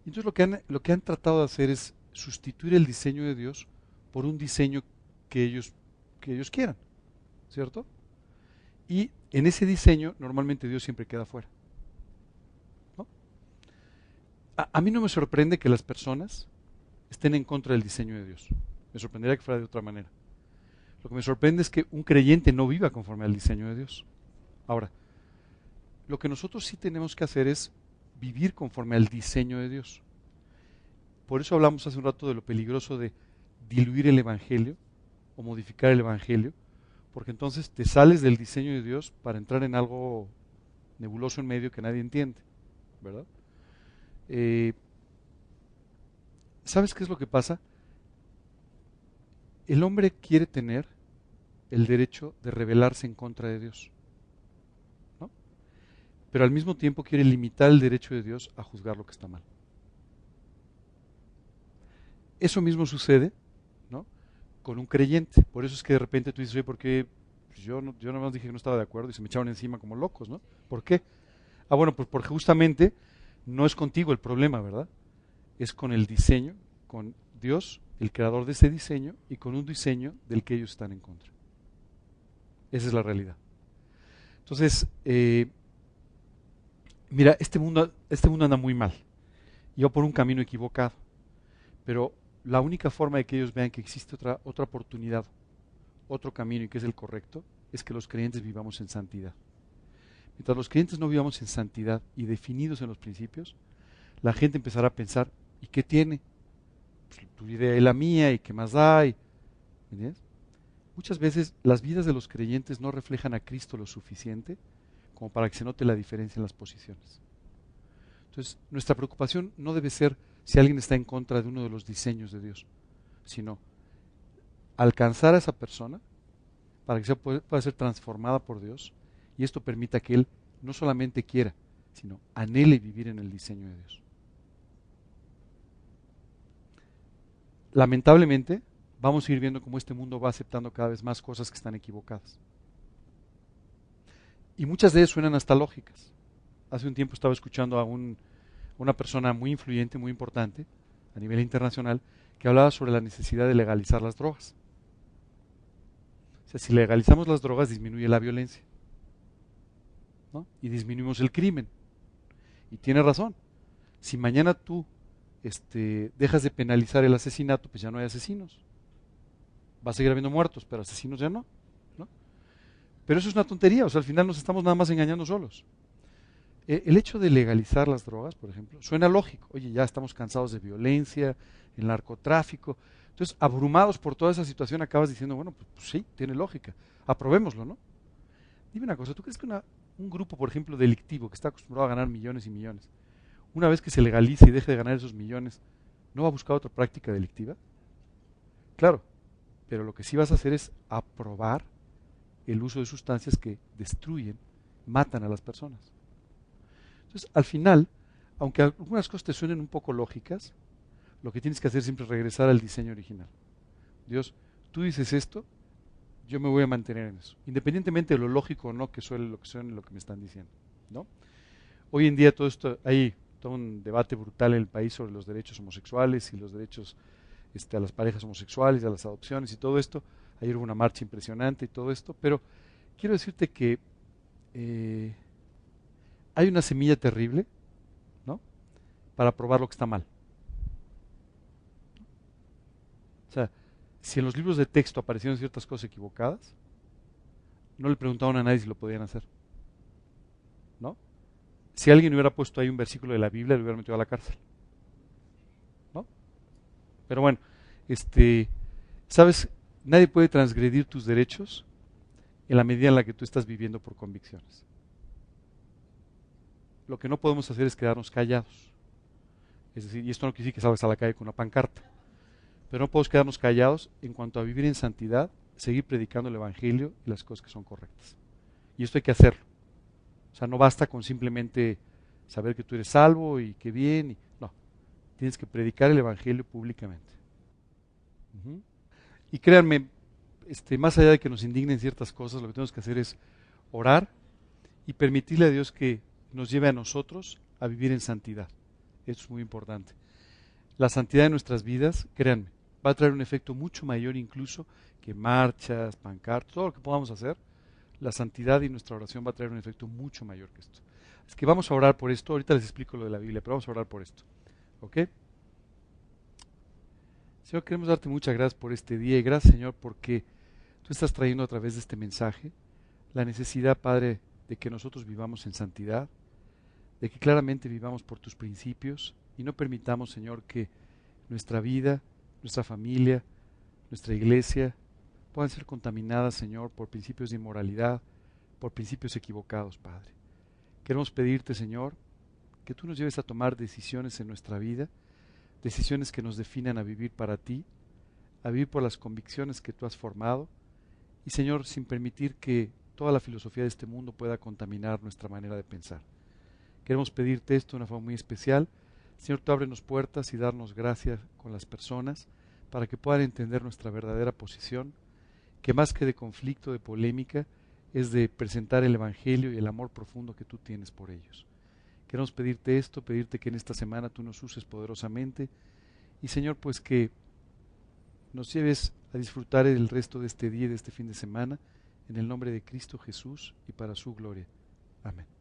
Entonces lo que han, lo que han tratado de hacer es sustituir el diseño de Dios por un diseño que ellos, que ellos quieran, ¿cierto? Y en ese diseño normalmente Dios siempre queda fuera. A, mí no me sorprende que las personas estén en contra del diseño de Dios. Me sorprendería que fuera de otra manera. Lo que me sorprende es que un creyente no viva conforme al diseño de Dios. Ahora, lo que nosotros sí tenemos que hacer es vivir conforme al diseño de Dios. Por eso hablamos hace un rato de lo peligroso de diluir el Evangelio o modificar el Evangelio, porque entonces te sales del diseño de Dios para entrar en algo nebuloso en medio que nadie entiende, ¿verdad? Eh, ¿Sabes qué es lo que pasa? El hombre quiere tener el derecho de rebelarse en contra de Dios. ¿no? Pero al mismo tiempo quiere limitar el derecho de Dios a juzgar lo que está mal. Eso mismo sucede ¿no? con un creyente. Por eso es que de repente tú dices, oye, ¿por qué Pues yo, no, yo nomás dije que no estaba de acuerdo y se me echaron encima como locos, ¿no? ¿Por qué? Ah, bueno, pues porque justamente no es contigo el problema, ¿verdad? Es con el diseño, con Dios, el creador de ese diseño, y con un diseño del que ellos están en contra. Esa es la realidad. Entonces, eh, mira, este mundo, este mundo anda muy mal. Yo por un camino equivocado. Pero la única forma de que ellos vean que existe otra, otra oportunidad, otro camino y que es el correcto, es que los creyentes vivamos en santidad. Mientras los creyentes no vivamos en santidad y definidos en los principios, la gente empezará a pensar, ¿y qué tiene? Pues, tu idea y la mía, ¿y qué más hay? Muchas veces las vidas de los creyentes no reflejan a Cristo lo suficiente como para que se note la diferencia en las posiciones. Entonces, nuestra preocupación no debe ser si alguien está en contra de uno de los diseños de Dios, sino alcanzar a esa persona para que pueda ser transformada por Dios y esto permita que él no solamente quiera, sino anhele vivir en el diseño de Dios. Lamentablemente, vamos a ir viendo cómo este mundo va aceptando cada vez más cosas que están equivocadas. Y muchas de ellas suenan hasta lógicas. Hace un tiempo estaba escuchando a una persona muy influyente, muy importante, a nivel internacional, que hablaba sobre la necesidad de legalizar las drogas. O sea, si legalizamos las drogas disminuye la violencia y disminuimos el crimen. Y tiene razón. Si mañana tú este, dejas de penalizar el asesinato, pues ya no hay asesinos. Va a seguir habiendo muertos, pero asesinos ya no. Pero eso es una tontería, o sea, al final nos estamos nada más engañando solos. E, el hecho de legalizar las drogas, por ejemplo, suena lógico. Oye, ya estamos cansados de violencia, el narcotráfico. Entonces, abrumados por toda esa situación, acabas diciendo, bueno, pues, pues sí, tiene lógica. Aprobémoslo, ¿no? Dime una cosa, ¿tú crees que una, un grupo, por ejemplo, delictivo que está acostumbrado a ganar millones y millones, una vez que se legalice y deje de ganar esos millones, ¿no va a buscar otra práctica delictiva? Claro, pero lo que sí vas a hacer es aprobar el uso de sustancias que destruyen, matan a las personas. Entonces, al final, aunque algunas cosas te suenen un poco lógicas, lo que tienes que hacer siempre es regresar al diseño original. Dios, tú dices esto, yo me voy a mantener en eso, independientemente de lo lógico o no que suele lo que suene lo que me están diciendo, ¿no? Hoy en día todo esto hay todo un debate brutal en el país sobre los derechos homosexuales y los derechos este, a las parejas homosexuales, a las adopciones y todo esto. Ayer hubo una marcha impresionante y todo esto, pero quiero decirte que eh, hay una semilla terrible, ¿no? Para probar lo que está mal. O sea, si en los libros de texto aparecieron ciertas cosas equivocadas, no le preguntaban a nadie si lo podían hacer. ¿No? Si alguien hubiera puesto ahí un versículo de la Biblia, le hubiera metido a la cárcel. ¿No? Pero bueno, este, ¿sabes? Nadie puede transgredir tus derechos en la medida en la que tú estás viviendo por convicciones. Lo que no podemos hacer es quedarnos callados. Es decir, y esto no quiere decir que salgas a la calle con una pancarta. Pero no podemos quedarnos callados en cuanto a vivir en santidad, seguir predicando el Evangelio y las cosas que son correctas. Y esto hay que hacerlo. O sea, no basta con simplemente saber que tú eres salvo y que bien. No, tienes que predicar el Evangelio públicamente. Y créanme, este, más allá de que nos indignen ciertas cosas, lo que tenemos que hacer es orar y permitirle a Dios que nos lleve a nosotros a vivir en santidad. Eso es muy importante. La santidad de nuestras vidas, créanme, va a traer un efecto mucho mayor incluso que marchas, pancartas, todo lo que podamos hacer. La santidad y nuestra oración va a traer un efecto mucho mayor que esto. Es que vamos a orar por esto. Ahorita les explico lo de la Biblia, pero vamos a orar por esto. ¿Ok? Señor, queremos darte muchas gracias por este día y gracias, Señor, porque tú estás trayendo a través de este mensaje la necesidad, Padre, de que nosotros vivamos en santidad, de que claramente vivamos por tus principios y no permitamos, Señor, que nuestra vida, nuestra familia, nuestra iglesia puedan ser contaminadas, Señor, por principios de inmoralidad, por principios equivocados, Padre. Queremos pedirte, Señor, que tú nos lleves a tomar decisiones en nuestra vida, decisiones que nos definan a vivir para ti, a vivir por las convicciones que tú has formado, y Señor, sin permitir que toda la filosofía de este mundo pueda contaminar nuestra manera de pensar. Queremos pedirte esto de una forma muy especial, Señor, tú ábrenos puertas y darnos gracias con las personas para que puedan entender nuestra verdadera posición que más que de conflicto, de polémica, es de presentar el Evangelio y el amor profundo que tú tienes por ellos. Queremos pedirte esto, pedirte que en esta semana tú nos uses poderosamente y Señor, pues que nos lleves a disfrutar el resto de este día y de este fin de semana en el nombre de Cristo Jesús y para su gloria. Amén.